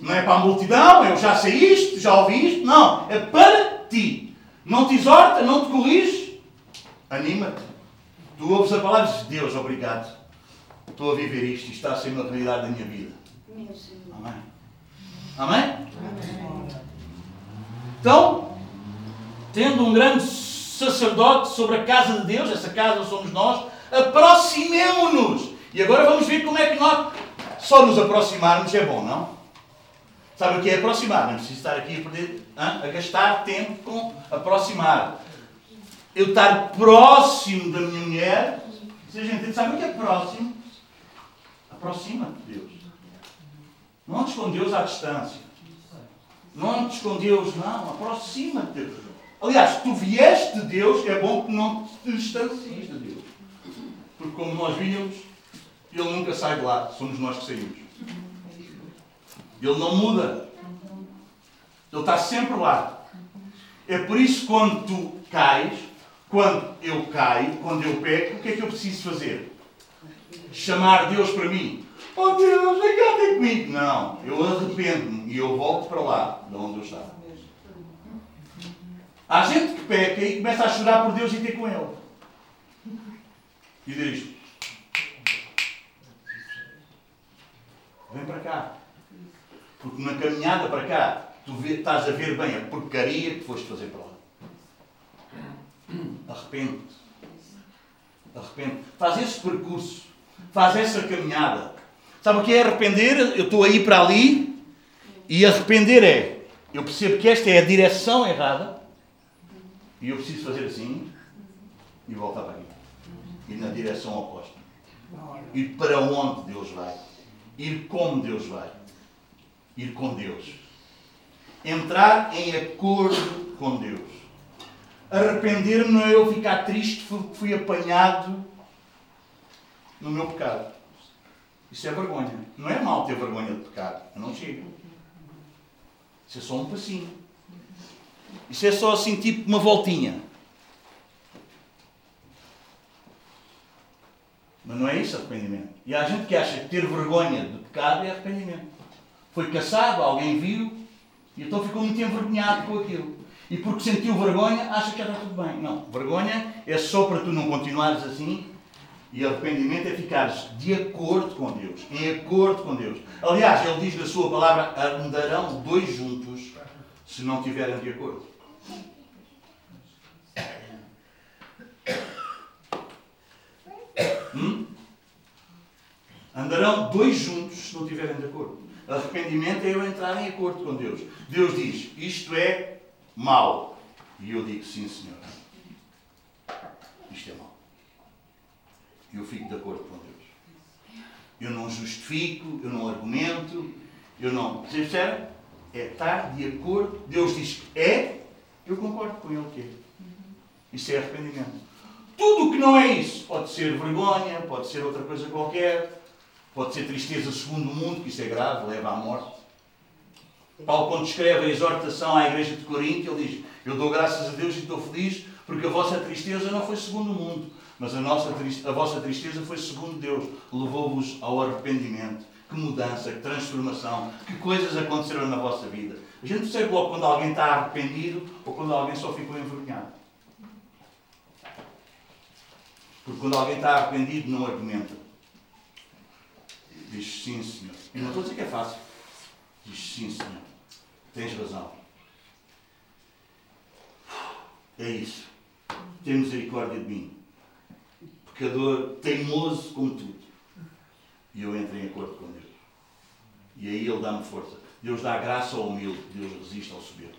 Não é para a multidão, eu já sei isto, já ouvi isto. Não, é para ti. Não te exorta, não te corrige, anima-te. Tu ouves a palavra e dizes, Deus, obrigado. Estou a viver isto e está a ser uma realidade da minha vida. Amém. Amém? Então, tendo um grande sacerdote sobre a casa de Deus, essa casa somos nós, aproximemo-nos. E agora vamos ver como é que nós só nos aproximarmos é bom, não? Sabe o que é aproximar? Não preciso estar aqui a, perder, a gastar tempo com aproximar. Eu estar próximo da minha mulher. Se a gente sabe o que é próximo? Aproxima-te de Deus. Não andes com Deus à distância. Não andes com Deus, não. Aproxima-te de Deus. Aliás, tu vieste de Deus, é bom que não te distancies de Deus. Porque como nós víamos, Ele nunca sai de lá. Somos nós que saímos. Ele não muda. Ele está sempre lá. É por isso quando tu cais, quando eu caio, quando eu peco, o que é que eu preciso fazer? Chamar Deus para mim. Oh Deus, ter comigo. Não, eu arrependo-me e eu volto para lá, de onde eu estava. Há gente que peca e começa a chorar por Deus e ter com Ele. E diz: Vem para cá. Porque na caminhada para cá, tu vê, estás a ver bem a porcaria que foste fazer para lá. Arrepende-te. Arrepende. Faz esse percurso. Faz essa caminhada. Sabe o que é arrepender? Eu estou a ir para ali e arrepender é. Eu percebo que esta é a direção errada e eu preciso fazer assim e voltar para aqui. Ir na direção oposta. Ir para onde Deus vai. Ir como Deus vai. Ir com Deus. Entrar em acordo com Deus. Arrepender-me não é eu ficar triste porque fui apanhado no meu pecado. Isso é vergonha. Não é mal ter vergonha de pecado. Eu não chego. Isso é só um passinho. Isso é só assim, tipo uma voltinha. Mas não é isso arrependimento. E há gente que acha que ter vergonha de pecado é arrependimento. Foi caçado, alguém viu, e então ficou muito envergonhado com aquilo. E porque sentiu vergonha, acha que está tudo bem. Não, vergonha é só para tu não continuares assim. E arrependimento é ficares de acordo com Deus. Em acordo com Deus. Aliás, ele diz na sua palavra: andarão dois juntos se não estiverem de acordo. Hum? Andarão dois juntos se não estiverem de acordo. Arrependimento é eu entrar em acordo com Deus. Deus diz: Isto é mau. E eu digo: Sim, Senhor. Isto é mau. Eu fico de acordo com Deus. Eu não justifico, eu não argumento, eu não. Vocês percebem? É estar de acordo. Deus diz que é, eu concordo com Ele que é. É arrependimento. Tudo o que não é isso pode ser vergonha, pode ser outra coisa qualquer, pode ser tristeza segundo o mundo, que isso é grave, leva à morte. Paulo, quando escreve a exortação à igreja de Corinto, ele diz: Eu dou graças a Deus e estou feliz, porque a vossa tristeza não foi segundo o mundo, mas a, nossa, a vossa tristeza foi segundo Deus. Levou-vos ao arrependimento. Que mudança, que transformação, que coisas aconteceram na vossa vida. A gente percebe logo quando alguém está arrependido ou quando alguém só ficou envergonhado. Porque quando alguém está arrependido, não argumenta. Diz sim, senhor. E não estou dizer que é fácil. Diz sim, senhor. Tens razão. É isso. Tem misericórdia de mim. Pecador teimoso como tudo. E eu entro em acordo com Deus. E aí Ele dá-me força. Deus dá graça ao humilde. Deus resiste ao soberbo.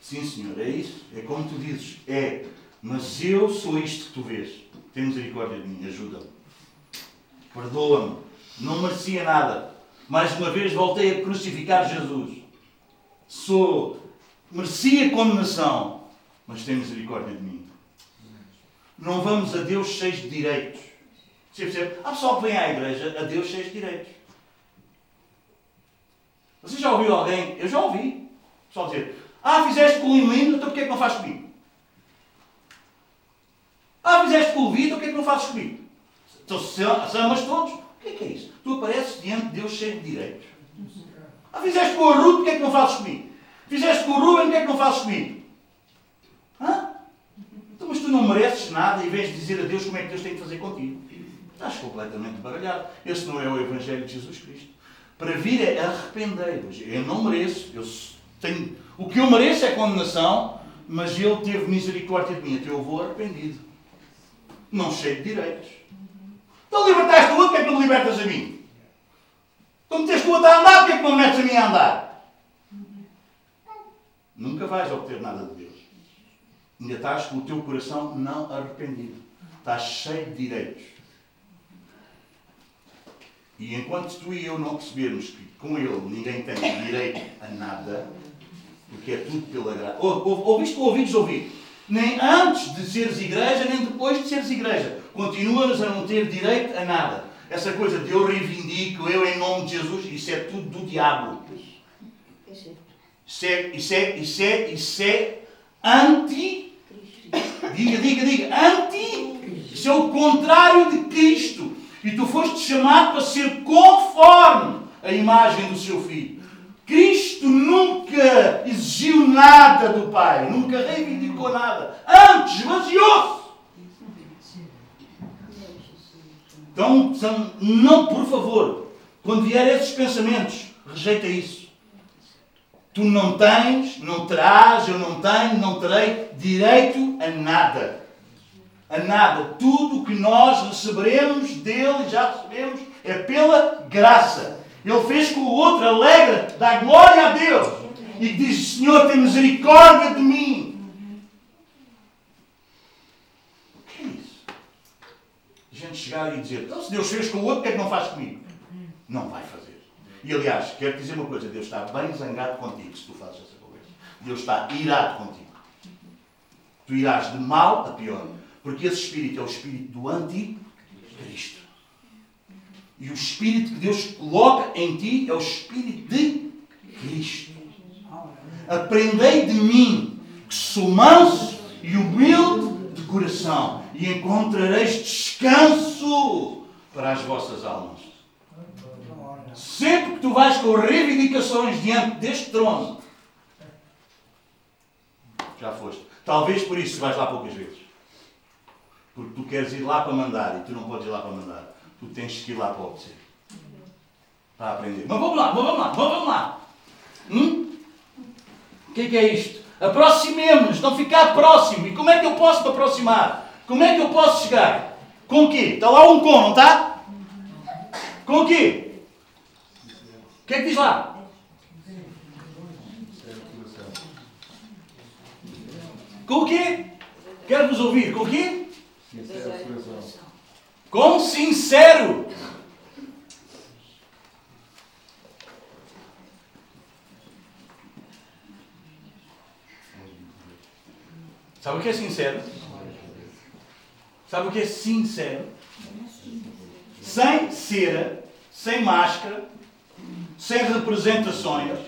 Sim, Senhor, é isso. É como tu dizes. É. Mas eu sou isto que tu vês. Tem misericórdia de mim. Ajuda-me. Perdoa-me. Não merecia nada. Mais uma vez voltei a crucificar Jesus. Sou. Merecia condenação. Mas tem misericórdia de mim. Não vamos a Deus cheios de direitos. Você percebe? Há pessoal que vem à igreja a Deus cheios de direitos. Você já ouviu alguém? Eu já ouvi. Só dizer: Ah, fizeste com o lindo, então porquê é que não fazes comigo? Ah, fizeste com o vidro, então porquê é que não fazes comigo? Então, se amas todos, o que é que é isso? Tu apareces diante de Deus cheio de direitos. Ah, fizeste com a Ruth, porquê é que não fazes comigo? Fizeste com o Ruben, porquê é que não fazes comigo? Hã? Então, mas tu não mereces nada e vens dizer a Deus como é que Deus tem que fazer contigo. Estás completamente baralhado. Esse não é o Evangelho de Jesus Cristo. Para vir é arrependei-vos. Eu não mereço. Eu tenho... O que eu mereço é condenação, mas Ele teve misericórdia de mim. Então eu vou arrependido. Não cheio de direitos. Então libertaste o outro, porque é que não me libertas a mim? Então meteste o outro a andar, porque é que não me metes a mim a andar? Nunca vais obter nada de Deus. Ainda estás com o teu coração não arrependido. Estás cheio de direitos. E enquanto tu e eu não percebermos que com Ele ninguém tem direito a nada, porque é tudo pela graça. Ouviste com ouvidos ouvir. Nem antes de seres igreja, nem depois de seres igreja. Continuas a não ter direito a nada. Essa coisa de eu reivindico, eu em nome de Jesus, isso é tudo do diabo. Isso é, isso é, isso é, isso é anti. Diga, diga, diga. Anti. Isso é o contrário de Cristo. E tu foste chamado para ser conforme a imagem do seu filho. Cristo nunca exigiu nada do Pai, nunca reivindicou nada. Antes, esvaziou-se. Então, não, por favor, quando vier esses pensamentos, rejeita isso. Tu não tens, não terás, eu não tenho, não terei direito a nada. A nada. Tudo o que nós receberemos dele, já recebemos, é pela graça. Ele fez com o outro, alegra, dá glória a Deus. E diz: Senhor, tem misericórdia de mim. O que é isso? Gente chegar e dizer: Então, se Deus fez com o outro, o que é que não faz comigo? Não vai fazer. E aliás, quero dizer uma coisa: Deus está bem zangado contigo se tu fazes essa coisa. Deus está irado contigo. Tu irás de mal a pior. Porque esse espírito é o espírito do anticristo. E o espírito que Deus coloca em ti é o espírito de Cristo. Aprendei de mim, que sou manso e humilde de coração, e encontrareis descanso para as vossas almas. Sempre que tu vais com reivindicações diante deste trono, já foste. Talvez por isso vais lá poucas vezes. Porque tu queres ir lá para mandar e tu não podes ir lá para mandar. Tu tens que ir lá para obedecer. Para aprender. Mas vamos lá, vamos lá, vamos lá. Hum? O que é que é isto? Aproximemos-nos, não ficar próximo. E como é que eu posso me aproximar? Como é que eu posso chegar? Com o quê? Está lá um com, não está? Com o quê? O que é que diz lá? Com o quê? Quero-vos ouvir. Com o quê? Com sincero. Sabe o que é sincero? Sabe o que é sincero? Sem cera, sem máscara, sem representações.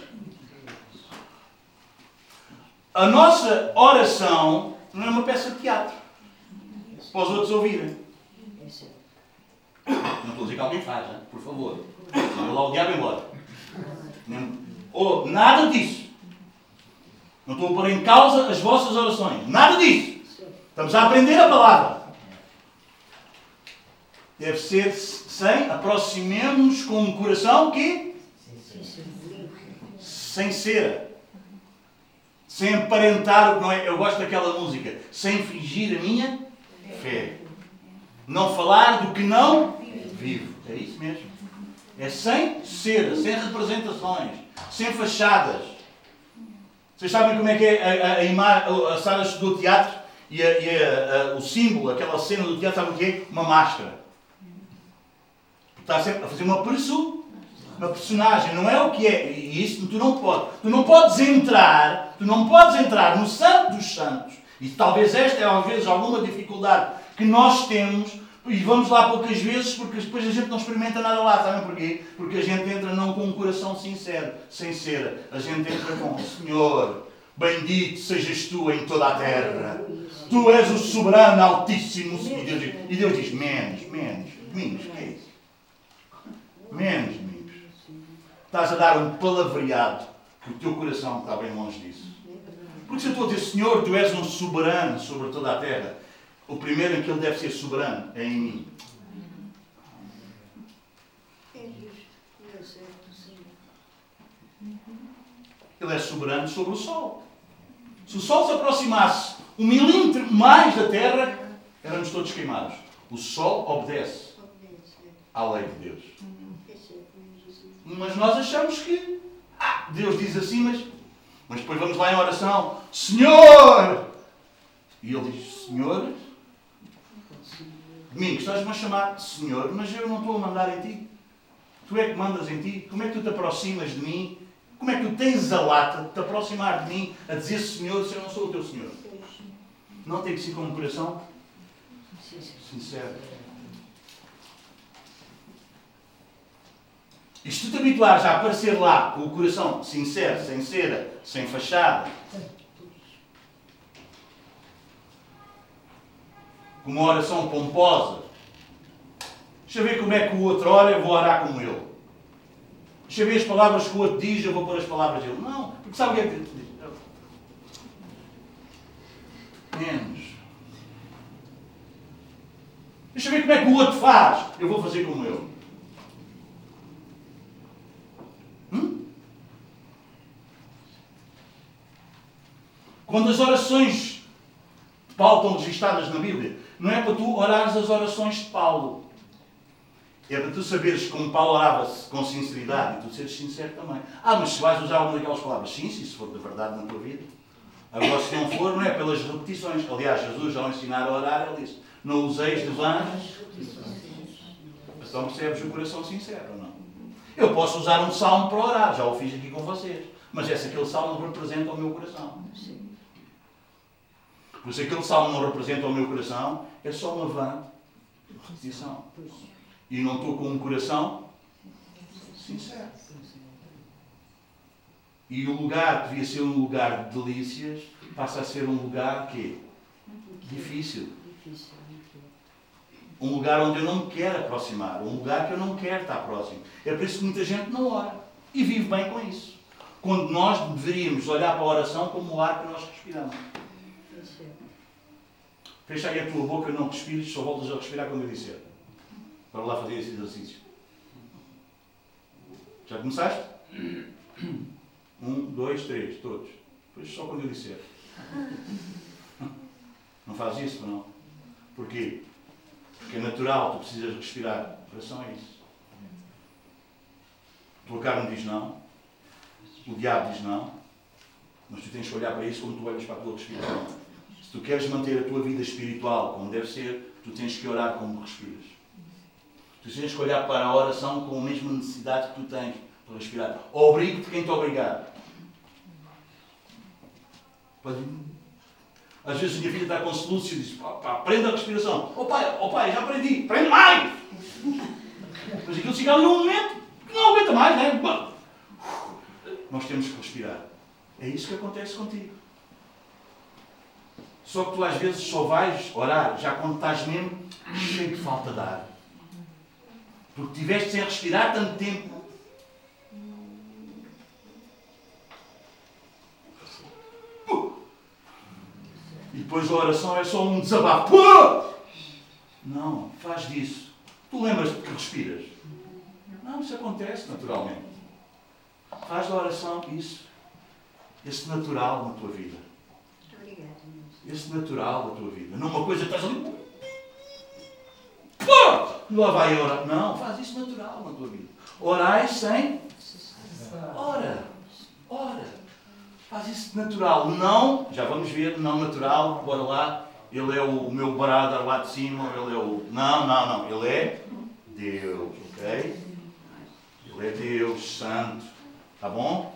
A nossa oração não é uma peça de teatro para os outros ouvirem. Não estou a dizer que alguém faz, né? por favor. Manda lá o diabo embora. Ou, nada disso. Não estou a pôr em causa as vossas orações. Nada disso. Estamos a aprender a palavra. Deve ser sem aproximemos com um coração que sem ser. Sem aparentar não é. Eu gosto daquela música. Sem fingir a minha fé. Não falar do que não vivo. É isso mesmo. É sem ser, sem representações, sem fachadas. Vocês sabem como é que é a, a, a, a Sara estudou teatro e, a, e o símbolo, aquela cena do teatro, sabe o que é? Uma máscara. Está sempre a fazer uma pessoa uma personagem, não é o que é. E isso tu não podes. Tu não podes entrar, tu não podes entrar no santo dos santos. E talvez esta é às vezes alguma dificuldade que nós temos e vamos lá poucas vezes porque depois a gente não experimenta nada lá, sabem porquê? Porque a gente entra não com um coração sincero, ser. A gente entra com Senhor, bendito sejas tu em toda a terra. Tu és o soberano altíssimo. E Deus diz, e Deus diz menos, menos, menos, que é isso? Menos, estás a dar um palavreado que o teu coração está bem longe disso. Porque se eu estou a dizer, Senhor, tu és um soberano sobre toda a terra, o primeiro em que ele deve ser soberano é em mim. Ele é soberano sobre o sol. Se o sol se aproximasse um milímetro mais da terra, éramos todos queimados. O sol obedece à lei de Deus. Mas nós achamos que ah, Deus diz assim, mas, mas depois vamos lá em oração: Senhor! E ele diz: Senhor? Domingos, estás-me a chamar Senhor, mas eu não estou a mandar em ti. Tu é que mandas em ti. Como é que tu te aproximas de mim? Como é que tu tens a lata de te aproximar de mim a dizer Senhor se eu não sou o teu Senhor? Não tem que ser com um coração sincero. E se tu te habituares a aparecer lá com o coração sincero, sem cera, sem fachada, com uma oração pomposa, deixa ver como é que o outro ora, eu vou orar como ele. Deixa ver as palavras que o outro diz, eu vou pôr as palavras dele. Não, porque sabe o que é que diz? Menos. Deixa ver como é que o outro faz, eu vou fazer como ele. Quando as orações de Paulo estão registadas na Bíblia, não é para tu orares as orações de Paulo. É para tu saberes como Paulo orava com sinceridade e tu seres sincero também. Ah, mas se vais usar uma daquelas palavras, sim, se isso for de verdade na tua vida. Agora, se não for, não é pelas repetições. Aliás, Jesus, ao ensinar a orar, ele disse: Não useis de vãs. Então percebes o coração sincero, não? Eu posso usar um salmo para orar, já o fiz aqui com vocês. Mas esse aquele salmo representa o meu coração. Por se aquele salmo não representa o meu coração, é só uma vã repetição. E não estou com um coração sincero. E o lugar que devia ser um lugar de delícias passa a ser um lugar que difícil. Um lugar onde eu não me quero aproximar, um lugar que eu não quero estar próximo. É por isso que muita gente não ora e vive bem com isso. Quando nós deveríamos olhar para a oração como o ar que nós respiramos. Fecha aí a tua boca, não respires, só voltas a respirar quando eu disser. Para lá fazer esse exercício. Já começaste? Um, dois, três, todos. Depois só quando eu disser. Não faz isso, não? Porquê? Porque é natural, tu precisas respirar. A oração é isso. A tua carne diz não. O diabo diz não. Mas tu tens que olhar para isso como tu olhas para a tua respiração. Se tu queres manter a tua vida espiritual como deve ser, tu tens que orar como respiras. Tu tens que olhar para a oração com a mesma necessidade que tu tens para respirar. Obrigo-te quem te obrigar. Às vezes a minha filha está com soluço e diz, aprenda a respiração. Oh pai, oh pai, já aprendi, aprende mais! Mas aquilo chega ali um momento que não aguenta mais, né? Nós temos que respirar. É isso que acontece contigo. Só que tu às vezes só vais orar já quando estás mesmo cheio de falta de ar. Porque tiveste sem respirar tanto tempo. E depois a oração é só um desabafo. Não, faz disso. Tu lembras-te que respiras? Não, isso acontece naturalmente. Faz da oração isso. Esse natural na tua vida. Esse natural da tua vida. Não uma coisa que estás ali. Pô! Lá vai orar. Não, faz isso natural na tua vida. Orai sem. Ora. Ora. Faz isso natural. Não, já vamos ver, não natural, bora lá. Ele é o, meu brother lá de cima, ele é o. Não, não, não. Ele é Deus, ok? Ele é Deus Santo. Tá bom?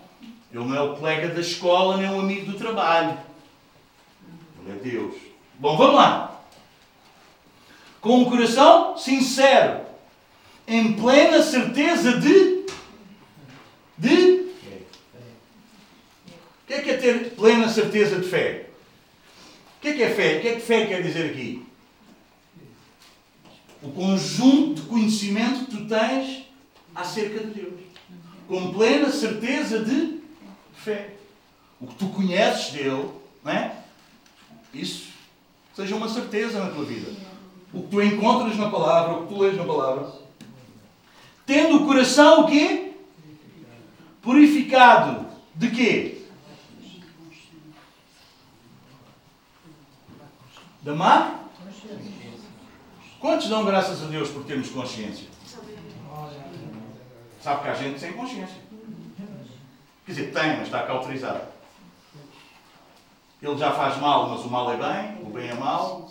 Ele não é o colega da escola, nem o amigo do trabalho. Ele é Deus. Bom, vamos lá. Com um coração sincero, em plena certeza de. de. O que é que é ter plena certeza de fé? O que é que é fé? O que é que fé quer dizer aqui? O conjunto de conhecimento que tu tens acerca de Deus. Com plena certeza de fé. O que tu conheces dele, não é? Isso seja uma certeza na tua vida. O que tu encontras na palavra, o que tu lês na palavra. Tendo o coração o quê? Purificado. De quê? Da má? Quantos dão graças a Deus por termos consciência? Sabe que há gente sem consciência. Quer dizer, tem, mas está cauterizado. Ele já faz mal, mas o mal é bem, o bem é mal.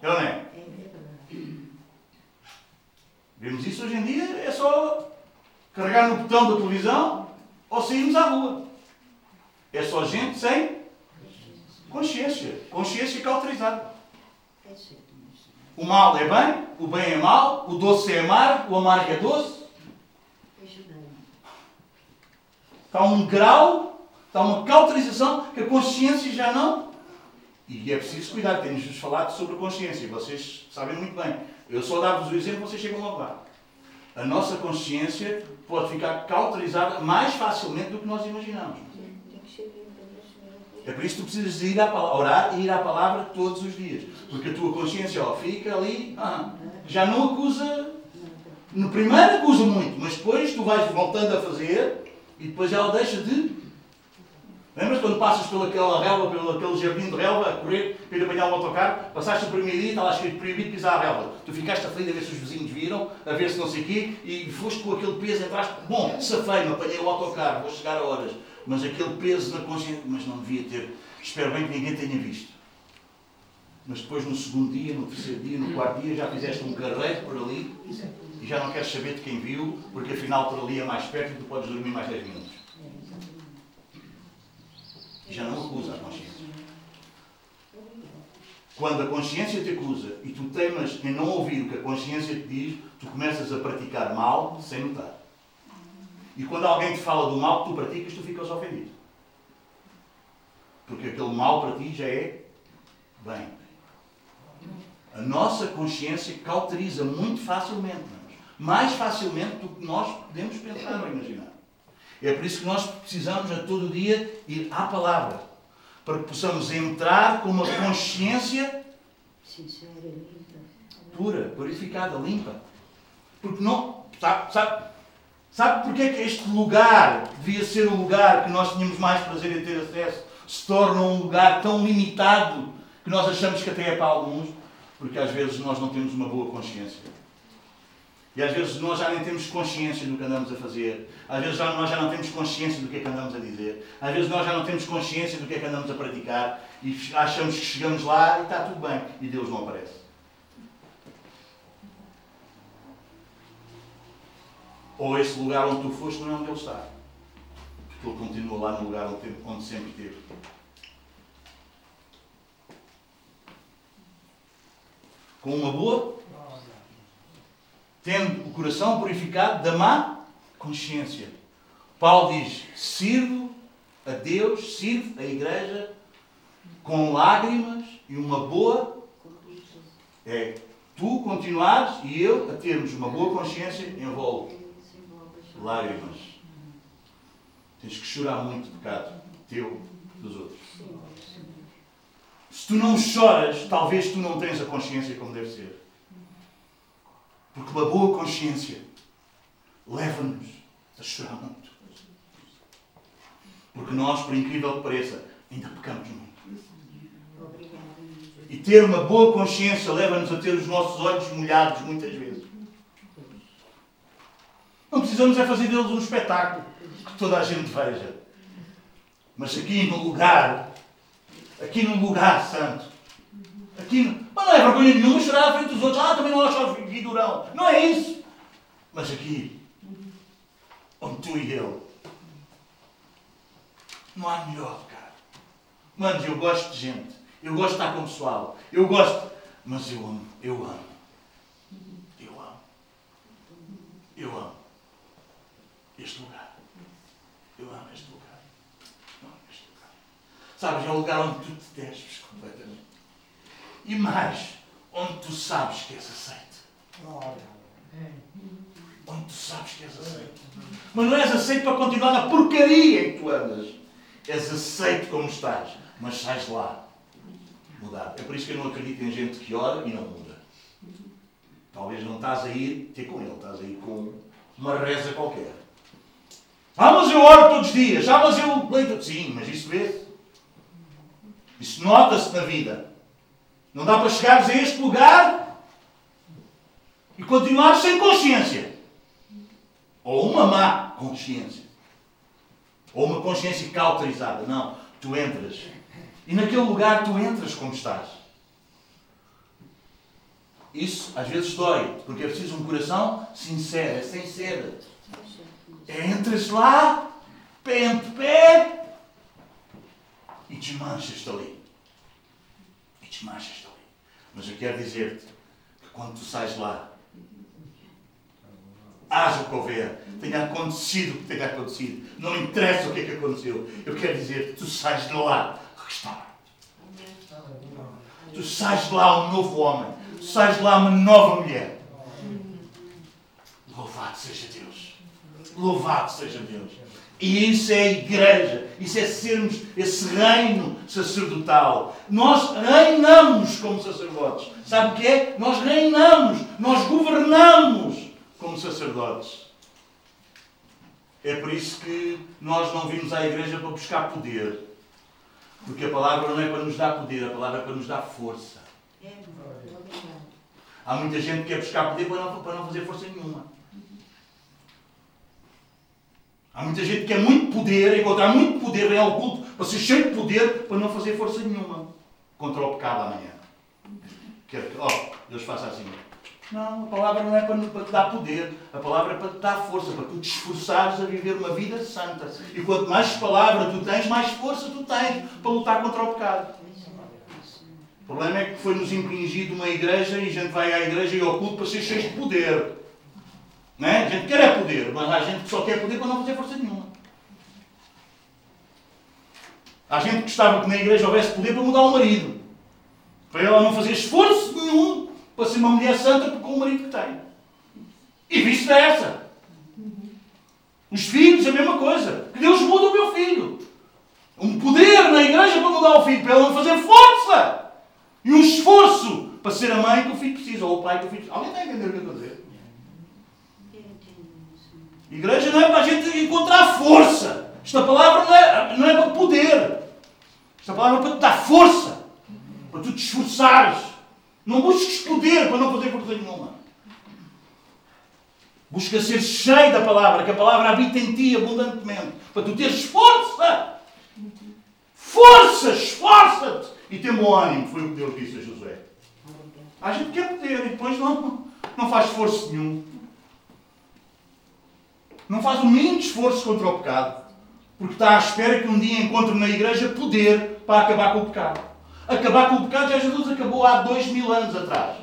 É ou não é? Vemos isso hoje em dia, é só carregar no botão da televisão ou sairmos à rua. É só gente sem consciência. Consciência cauterizada. O mal é bem, o bem é mal, o doce é amargo, o amargo é doce. Está um grau, está uma cauterização que a consciência já não. E é preciso cuidar, temos-vos falado sobre a consciência, vocês sabem muito bem. Eu só dar-vos o exemplo, vocês chegam logo lá. A nossa consciência pode ficar cauterizada mais facilmente do que nós imaginamos. É por isso que tu precisas de ir à palavra, orar e ir à palavra todos os dias. Porque a tua consciência ó, fica ali, ah, já não acusa. No primeiro acusa muito, mas depois tu vais voltando a fazer e depois ela deixa de. Lembras quando passas pelaquela relva, pelo aquele jardim de relva, a correr para ir apanhar o autocarro, passaste o primeiro dia e está lá escrito proibido pisar a relva. Tu ficaste aflito a ver se os vizinhos viram, a ver se não sei o quê, e foste com aquele peso, entraste, bom, safei-me, apanhei o autocarro, vou chegar a horas mas aquele peso na consciência, mas não devia ter. Espero bem que ninguém tenha visto. Mas depois, no segundo dia, no terceiro dia, no quarto dia, já fizeste um carreiro por ali e já não queres saber de quem viu, porque afinal por ali é mais perto e tu podes dormir mais 10 minutos. E já não acusa a consciência. Quando a consciência te acusa e tu temas em não ouvir o que a consciência te diz, tu começas a praticar mal sem notar. E quando alguém te fala do mal que tu praticas, tu ficas ofendido. Porque aquele mal para ti já é bem. A nossa consciência cauteriza muito facilmente, mais facilmente do que nós podemos pensar ou imaginar. É por isso que nós precisamos a todo dia ir à palavra, para que possamos entrar com uma consciência pura, purificada, limpa. Porque não, sabe, sabe Sabe porquê que este lugar, que devia ser o lugar que nós tínhamos mais prazer em ter acesso, se torna um lugar tão limitado que nós achamos que até é para alguns? Porque às vezes nós não temos uma boa consciência. E às vezes nós já nem temos consciência do que andamos a fazer. Às vezes nós já não temos consciência do que é que andamos a dizer. Às vezes nós já não temos consciência do que é que andamos a praticar. E achamos que chegamos lá e está tudo bem. E Deus não aparece. Ou esse lugar onde tu foste não é onde ele está. Porque ele continua lá no lugar onde sempre esteve. Com uma boa, tendo o coração purificado da má consciência. Paulo diz: sirvo a Deus, sirvo a igreja com lágrimas e uma boa. É tu continuares e eu a termos uma boa consciência envolve lágrimas. Tens que chorar muito pecado teu, dos outros. Se tu não choras, talvez tu não tens a consciência como deve ser. Porque uma boa consciência leva-nos a chorar muito. Porque nós, por incrível que pareça, ainda pecamos muito. E ter uma boa consciência leva-nos a ter os nossos olhos molhados muitas vezes. Não precisamos é fazer deles um espetáculo que toda a gente veja. Mas aqui no lugar, aqui num lugar santo, aqui. Mas não é vergonha nenhuma chorar à frente dos outros. Ah, também não achas vidurão. Não é isso. Mas aqui, onde tu e eu, não há melhor, cara. Mano, eu gosto de gente. Eu gosto de estar com o pessoal. Eu gosto. Mas eu amo. Eu amo. Eu amo. Eu amo este lugar. Eu amo este lugar. Eu amo este lugar. Sabes, é o lugar onde tu te desves. E mais, onde tu sabes que és aceito. Onde tu sabes que és aceito. Mas não és aceito para continuar na porcaria em que tu andas. És aceito como estás, mas sais lá. Mudado. É por isso que eu não acredito em gente que ora e não muda. Talvez não estás a ir ter com ele, estás a ir com uma reza qualquer. Ah, mas eu oro todos os dias. Ah, mas eu leio. Sim, mas isso vê-se. Isso nota-se na vida. Não dá para chegares a este lugar e continuar sem consciência. Ou uma má consciência. Ou uma consciência cauterizada. Não. Tu entras. E naquele lugar tu entras como estás. Isso às vezes dói, porque é preciso um coração sincero, é sincero. Entras lá, pé ante pé, e desmanchas-te ali. Desmanchas-te ali. Mas eu quero dizer-te que quando tu sais lá, haja o que houver, tenha acontecido o que tenha acontecido, não interessa o que é que aconteceu, eu quero dizer, tu sais de lá restaurado. Tu sais de lá um novo homem, tu sais de lá uma nova mulher. Louvado seja Deus. Louvado seja Deus. E isso é a igreja, isso é sermos esse reino sacerdotal. Nós reinamos como sacerdotes. Sabe o que é? Nós reinamos, nós governamos como sacerdotes. É por isso que nós não vimos à igreja para buscar poder. Porque a palavra não é para nos dar poder, a palavra é para nos dar força. Há muita gente que quer buscar poder para não, para não fazer força nenhuma. Há muita gente que quer muito poder, encontrar muito poder, vem ao culto para ser cheio de poder, para não fazer força nenhuma contra o pecado amanhã. Quer que, oh, Deus faça assim. Não, a palavra não é para, para te dar poder, a palavra é para te dar força, para tu te esforçares a viver uma vida santa. E quanto mais palavra tu tens, mais força tu tens para lutar contra o pecado. O problema é que foi-nos impingido uma igreja e a gente vai à igreja e ao culto para ser cheio de poder. Não é? A gente quer é poder, mas há gente só quer poder para não fazer força nenhuma. Há gente que gostava que na igreja houvesse poder para mudar o marido. Para ela não fazer esforço nenhum para ser uma mulher santa com o marido que tem. E vice-versa. Os filhos, a mesma coisa. Que Deus muda o meu filho. Um poder na igreja para mudar o filho, para ele não fazer força. E um esforço para ser a mãe que o filho precisa, ou o pai que o filho precisa. Alguém está a entender o que eu estou a dizer? Igreja não é para a gente encontrar força. Esta palavra não é, não é para poder. Esta palavra é para te dar força. Para tu te esforçares. Não busques poder para não fazer força nenhuma. Busca ser cheio da palavra, que a palavra habita em ti abundantemente. Para tu teres força. Força, esforça-te. E tem bom ânimo, foi o que Deus disse a Josué. A gente quer poder e depois não, não faz esforço nenhum. Não faz o mínimo esforço contra o pecado. Porque está à espera que um dia encontre na igreja poder para acabar com o pecado. Acabar com o pecado já Jesus acabou há dois mil anos atrás.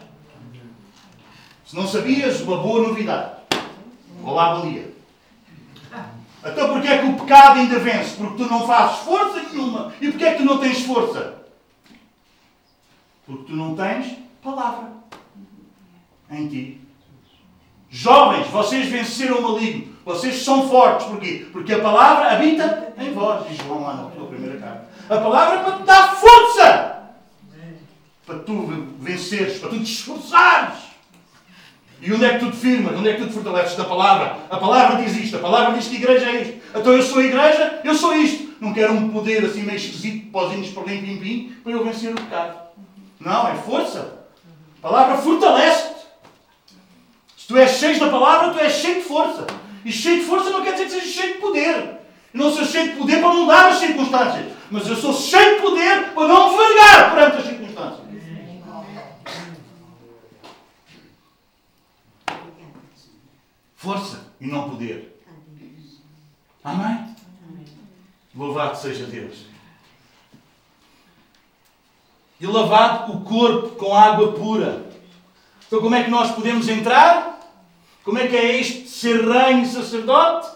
Se não sabias, uma boa novidade. Olá, dia. Então porquê é que o pecado ainda vence? Porque tu não fazes força nenhuma. E porquê é que tu não tens força? Porque tu não tens palavra em ti. Jovens, vocês venceram o maligno. Vocês são fortes. Porquê? Porque a palavra habita em vós, diz João lá na tua primeira carta. A palavra é para te dar força. Para tu venceres, para tu te esforçares. E onde é que tu te firmas? Onde é que tu te fortaleces da palavra? A palavra diz isto, a palavra diz que a igreja é isto. Então eu sou a igreja, eu sou isto. Não quero um poder assim meio esquisito, pozinhos por lim, pim, pim, para eu vencer o pecado. Não, é força. A palavra fortalece-te. Se tu és cheio da palavra, tu és cheio de força. E cheio de força não quer dizer que seja cheio de poder. Eu não sou cheio de poder para mudar as circunstâncias. Mas eu sou cheio de poder para não vergar perante as circunstâncias. Força e não poder. Amém? Louvado seja Deus. E lavado o corpo com água pura. Então, como é que nós podemos entrar? Como é que é isto ser reino sacerdote?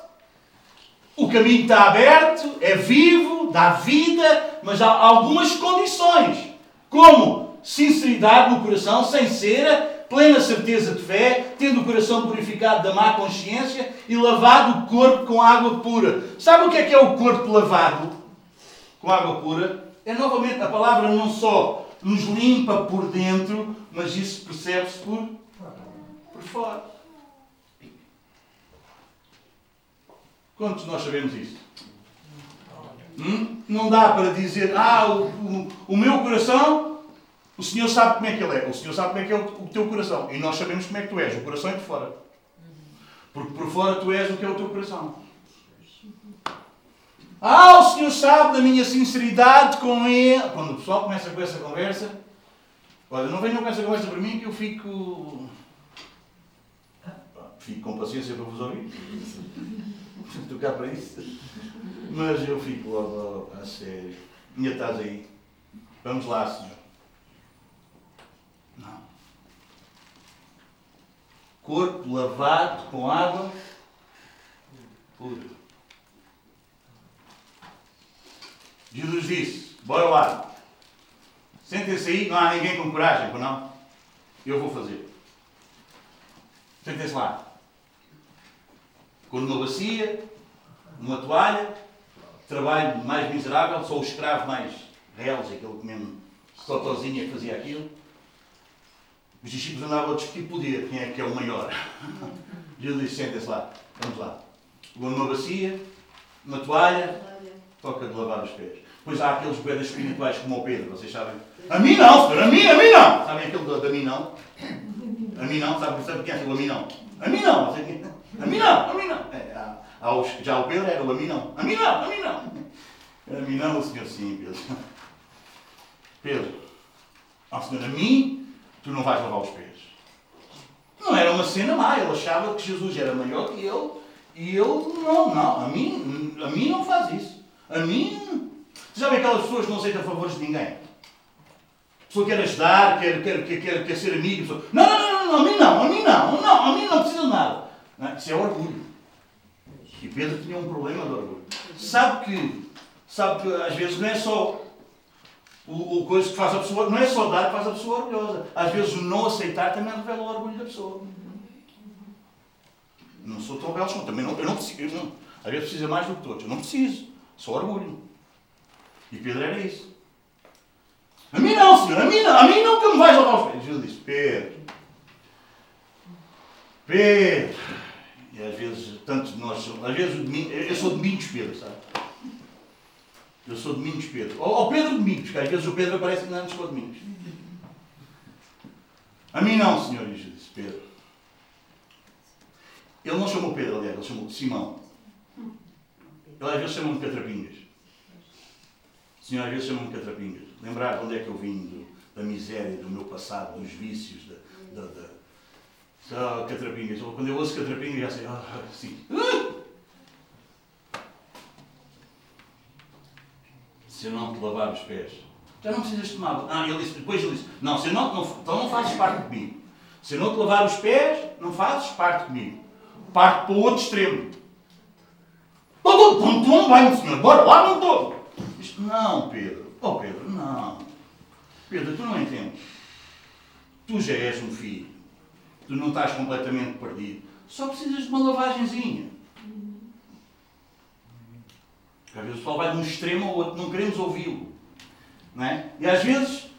O caminho está aberto, é vivo, dá vida, mas há algumas condições. Como sinceridade no coração, sem cera, plena certeza de fé, tendo o coração purificado da má consciência e lavado o corpo com água pura. Sabe o que é que é o corpo lavado com água pura? É novamente a palavra não só nos limpa por dentro, mas isso percebe-se por, por fora. Quantos nós sabemos isso? Hum? Não dá para dizer, ah, o, o, o, meu coração, o Senhor sabe como é que ele é. O Senhor sabe como é que é o, o teu coração. E nós sabemos como é que tu és. O coração é de fora. Porque por fora tu és o que é o teu coração. Ah, o Senhor sabe da minha sinceridade com Ele. Quando o pessoal começa com essa conversa, olha, não venham com essa conversa para mim que eu fico. Fico com paciência para vos ouvir. Cá para isso. Mas eu fico logo a sério. Minha estás aí. Vamos lá, Senhor. Não. corpo lavado com água pura. Jesus disse: Bora lá. Sentem-se aí, não há ninguém com coragem, não? Eu vou fazer. Sentem-se lá. Com uma bacia, uma toalha, trabalho mais miserável, sou o escravo mais reles, aquele que mesmo totozinha fazia aquilo. Os discípulos andavam a discutir poder, quem é que é o maior. Jesus disse, sentem-se lá, vamos lá. Numa bacia, uma toalha, toca de lavar os pés. Pois há aqueles bebedas espirituais como o Pedro, vocês sabem? A mim não, senhor, a mim, a mim não! Sabem aquele do, a mim não? A mim não, sabe, sabe quem é o a mim não? A mim não, a mim não, a mim não. É, há, há os, já o Pedro era o a mim não. A mim não, a mim não. A mim não, o senhor sim, Pedro. Pedro, ao senhor, a mim, tu não vais lavar os pés. Não era uma cena má, ele achava que Jesus era maior que ele e ele, não, não, a mim, a mim não faz isso. A mim, Sabem aquelas pessoas que não aceitam favores de ninguém? A pessoa quer ajudar, quer, quer, quer, quer, quer ser amigo. Pessoa... Não, não, não, não, a mim não, a mim não, não, a mim não precisa de nada. Não, isso é orgulho. E Pedro tinha um problema de orgulho. Sabe que, sabe que às vezes não é só o, o coisa que faz a pessoa, não é só dar que faz a pessoa orgulhosa. Às vezes o não aceitar também revela o orgulho da pessoa. Não sou tão belo, também não, eu não preciso. Eu não, às vezes precisa mais do que todos. Eu não preciso. Só orgulho. E Pedro era isso. A mim não, senhor, a mim não, a mim não que me vais os pés. Jesus disse, Pedro, Pedro. Às vezes, tantos de nós somos, às vezes eu sou Domingos Pedro, sabe? Eu sou Domingos Pedro. Ou, ou Pedro Domingos, que às vezes o Pedro aparece ainda antes com o Domingos. A mim não, senhor, Jesus disse, Pedro. Ele não chamou Pedro, aliás, ele chamou Simão. Ele às vezes chama-me Petrapinhas. O Senhor às vezes chama-me Catrapingas. Lembrar de onde é que eu vim, do, da miséria, do meu passado, dos vícios, da. da, da... Oh, Catrapingas. Quando eu ouço Catrapingas, já sei, oh, sim. Se eu não te lavar os pés, já não precisas tomar. Ah, ele disse, depois ele disse, não, se não, não, então não fazes parte comigo. Se eu não te lavar os pés, não fazes parte comigo. Parte para o outro extremo. Não tomo banho, senhor. Bora lá, não estou. Não, Pedro. Oh, Pedro, não. Pedro, tu não entendes. Tu já és um filho. Tu não estás completamente perdido. Só precisas de uma lavagenzinha. Às vezes o pessoal vai de um extremo ao outro, não queremos ouvi-lo. É? E às vezes,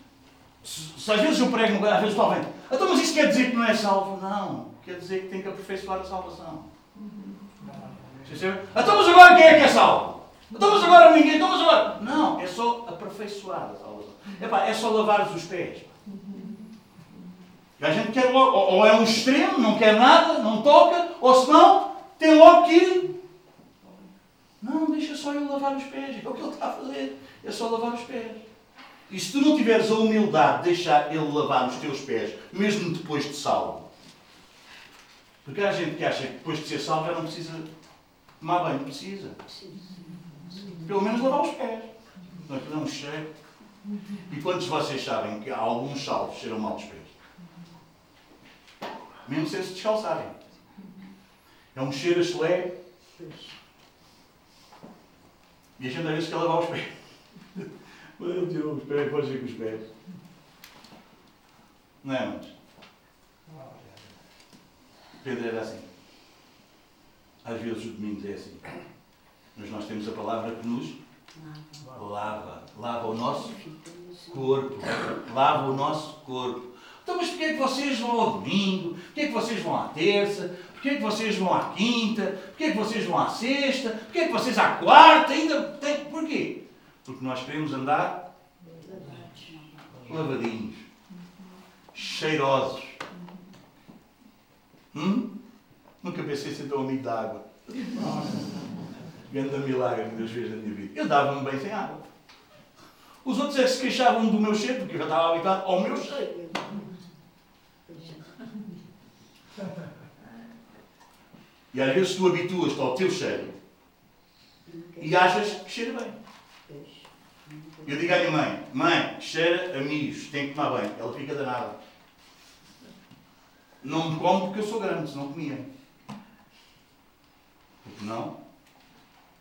se, se às vezes eu prego, às vezes o pessoal vem, então mas isso quer dizer que não é salvo? Não, quer dizer que tem que aperfeiçoar a salvação. Então mas agora quem é que é salvo? Então, mas agora ninguém, então, mas agora. Não, é só aperfeiçoar a salvação. Epá, é só lavar os pés. A gente quer logo, ou é um extremo, não quer nada, não toca, ou senão tem logo que. Não, deixa só ele lavar os pés. É o que ele está a fazer. É só lavar os pés. E se tu não tiveres a humildade de deixar ele lavar os teus pés, mesmo depois de salvo, porque há gente que acha que depois de ser salvo já não precisa tomar banho. Precisa. Pelo menos lavar os pés. Não é um cheiro. E quantos de vocês sabem que há alguns salvos cheiram mal Mesmo se descalçarem. É um cheiro a chulé. E a gente às vezes quer lavar os pés. Ele tirou os pés, pode ir com os pés. Não é, mas? Pedro era assim. Às vezes o domingo é assim. Mas nós temos a palavra que nos lava. Lava o nosso corpo. Lava o nosso corpo. Então, mas porquê é que vocês vão ao domingo? Porquê é que vocês vão à terça? Porquê é que vocês vão à quinta? Porquê é que vocês vão à sexta? Porquê é que vocês à quarta? Ainda tem... Porquê? Porque nós queremos andar lavadinhos, cheirosos. Hum? Nunca pensei ser tão amigo da água. Grande milagre que Deus fez na minha vida. Eu dava-me bem sem água. Os outros é que se queixavam do meu cheiro, porque eu já estava habituado ao meu cheiro. E às vezes tu habituas-te ao teu cheiro e achas que cheira bem. Eu digo à minha mãe, mãe, cheira amigos, tem que tomar bem. Ela fica danada. não me como porque eu sou grande, se não comia. Porque não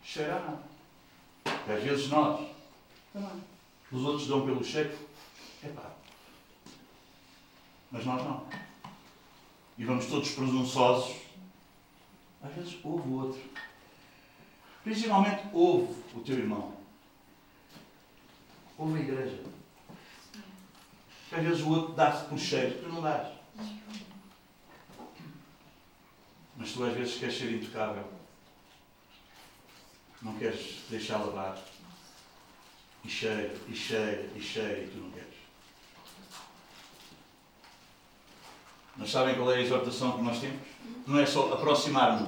cheira a nada. às vezes nós, também, os outros dão pelo cheiro, é pá. Mas nós não. E vamos todos presunçosos. Às vezes ouve o outro. Principalmente ouve o teu irmão. Ouve a igreja. Porque às vezes o outro dá-se por cheiro, tu não dás. Mas tu às vezes queres ser intocável. Não queres deixar lavar. E cheira, e cheira, e cheira, e tu não queres. Mas sabem qual é a exortação que nós temos? Não é só aproximar-nos.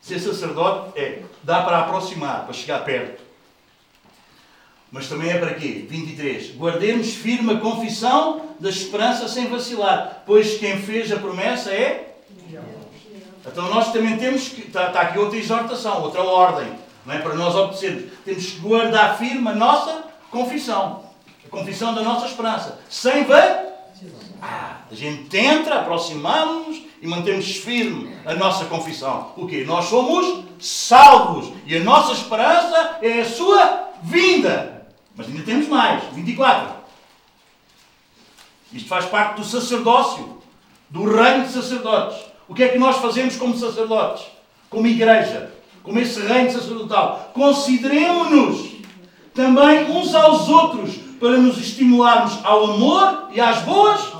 Ser sacerdote é, dá para aproximar, para chegar perto. Mas também é para quê? 23. Guardemos firme a confissão da esperança sem vacilar, pois quem fez a promessa é. Então nós também temos que. Está, está aqui outra exortação, outra ordem. Não é para nós obedecermos. Temos que guardar firme a nossa confissão. A confissão da nossa esperança. Sem vacilar. A gente entra, aproximamos-nos e mantemos firme a nossa confissão. O quê? Nós somos salvos e a nossa esperança é a sua vinda. Mas ainda temos mais. 24. Isto faz parte do sacerdócio, do reino de sacerdotes. O que é que nós fazemos como sacerdotes? Como igreja? Como esse reino sacerdotal? Consideremos-nos também uns aos outros para nos estimularmos ao amor e às boas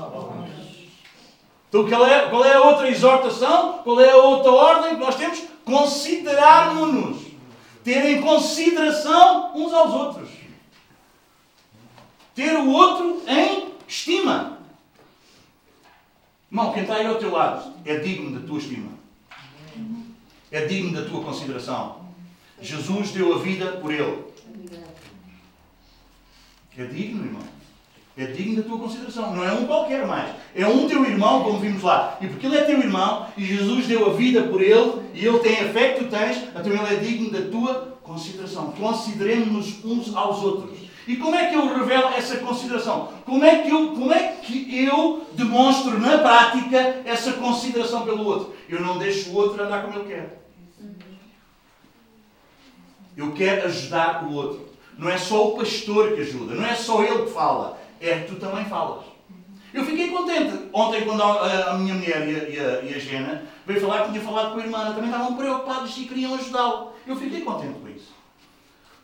então, qual é, qual é a outra exortação? Qual é a outra ordem que nós temos? Considerarmos-nos. Ter em consideração uns aos outros. Ter o outro em estima. Irmão, quem está aí ao teu lado é digno da tua estima. É digno da tua consideração. Jesus deu a vida por ele. É digno, irmão. É digno da tua consideração. Não é um qualquer mais. É um teu irmão, como vimos lá. E porque ele é teu irmão e Jesus deu a vida por ele e ele tem a fé que tu tens, então ele é digno da tua consideração. Consideremos-nos uns aos outros. E como é que eu revelo essa consideração? Como é que eu, como é que eu demonstro na prática essa consideração pelo outro? Eu não deixo o outro andar como ele quer. Eu quero ajudar o outro. Não é só o pastor que ajuda, não é só ele que fala é que tu também falas. Eu fiquei contente. Ontem, quando a, a minha mulher e a, e, a, e a Gena veio falar que tinha falado com a irmã, também estavam preocupados e queriam ajudá-lo. Eu fiquei contente com isso.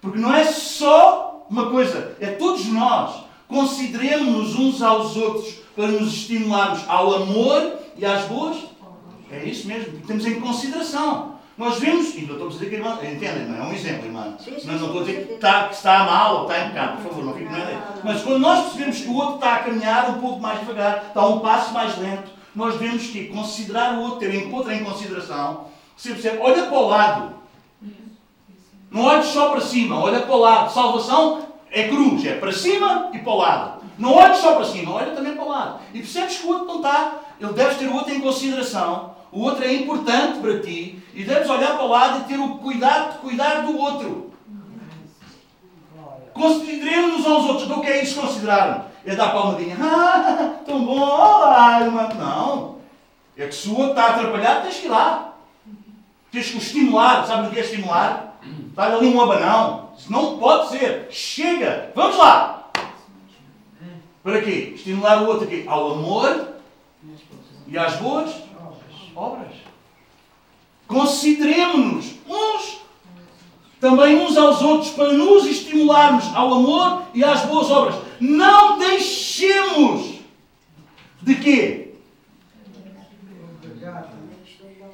Porque não é só uma coisa, é todos nós. Consideremos-nos uns aos outros para nos estimularmos ao amor e às boas. É isso mesmo, temos em consideração. Nós vemos, e não estou a dizer que irmã, entendem, não é um exemplo, irmã. Sim, sim, não, não estou a dizer que está, que está mal ou está em pecado, por favor, não fique nada. Mas quando nós percebemos que o outro está a caminhar um pouco mais devagar, está um passo mais lento, nós devemos que considerar o outro, ter em conta em consideração. Você percebe, olha para o lado. Não olhes só para cima, olha para o lado. Salvação é cruz, é para cima e para o lado. Não olhes só para cima, olha também para o lado. E percebes que o outro não está, ele deve ter o outro em consideração o outro é importante para ti e deves olhar para o lado e ter o cuidado de cuidar do outro. Consideremos-nos aos outros. Então, o que é isso considerar? É dar palmadinha. Ah, tão bom, olá, irmã. Não. É que se o outro está atrapalhado, tens que ir lá. Tens que o estimular. Sabes o que é estimular? Dar ali um abanão. Isso não pode ser. Chega. Vamos lá. Para quê? Estimular o outro aqui ao amor e às boas obras. Consideremos-nos uns também uns aos outros para nos estimularmos ao amor e às boas obras. Não deixemos de quê?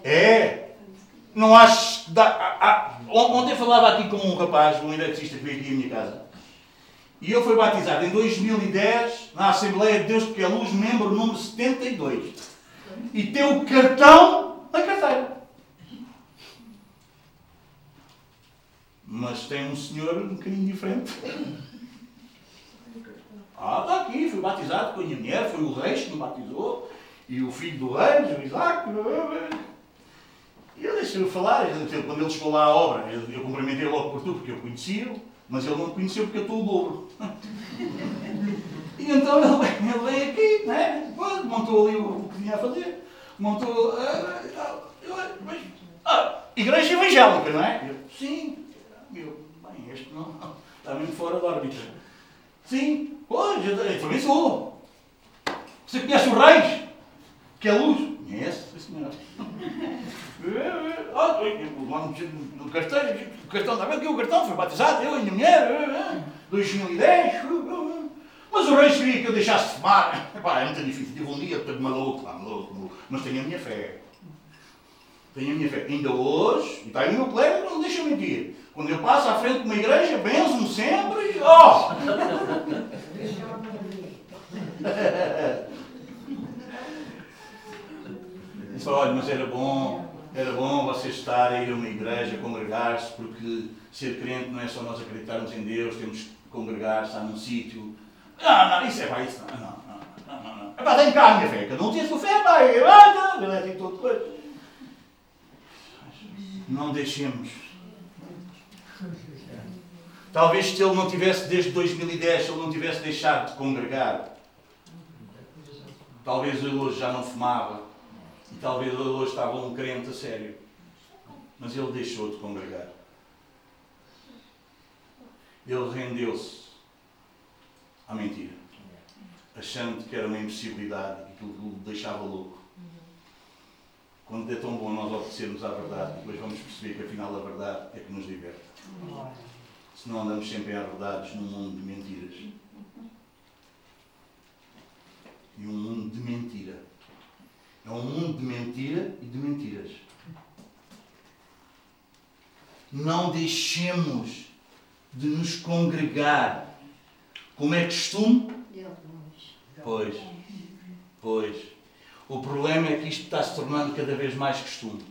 É. Não acho. Da, ontem falava aqui com um rapaz, um eletricista que veio aqui à minha casa. E ele foi batizado em 2010 na Assembleia de Deus porque é luz, membro número 72 e tem o cartão na carteira. Mas tem um senhor um bocadinho diferente. Ah, está aqui, fui batizado com a minha mulher, foi o rei que me batizou, e o filho do rei, o Isaac. E eu deixei-o falar, quando ele chegou lá à obra, eu, eu cumprimentei logo por tu, porque eu conhecia-o, mas ele não me conheceu porque eu estou o dobro. E então ele, ele veio aqui, né? montou ali o que tinha a fazer. montou. Eu, mas, ah, igreja evangélica, não é? Eu, sim. Eu, bem, este não, está mesmo fora da órbita. Sim, pois, eu, também sou. Você conhece o Reis? Que é luz? Conhece, sim senhor. Ah, no cartão, o cartão, está bem aqui o cartão, foi batizado, eu e a minha mulher, 2010. Mas o Reis queria que eu deixasse de fumar. Epá, é muito difícil, tive um dia todo maluco, maluco, maluco, mas tenho a minha fé. Tenho a minha fé. Ainda hoje, e está aí o meu colega, não deixa mentir. Quando eu passo à frente de uma igreja, benzo-me sempre. Oh! Disse, olha, mas era bom, era bom você estar a ir a uma igreja, congregar-se, porque ser crente não é só nós acreditarmos em Deus, temos que congregar, estar num sítio. Não, não, isso é pá, isso não, não, não, não, não. Pá, tem cá a minha fé, cada um tem a sua fé, pá, não, tem tudo. Não deixemos. Talvez se ele não tivesse, desde 2010, se ele não tivesse deixado de congregar, talvez ele hoje já não fumava, e talvez ele hoje estava um crente a sério. Mas ele deixou de congregar. Ele rendeu-se à mentira, achando que era uma impossibilidade e que o deixava louco. Quando é tão bom nós obedecermos à verdade, depois vamos perceber que afinal a verdade é que nos liberta. Se não andamos sempre enredados num mundo de mentiras. E um mundo de mentira. É um mundo de mentira e de mentiras. Não deixemos de nos congregar. Como é costume? Pois. Pois. O problema é que isto está se tornando cada vez mais costume.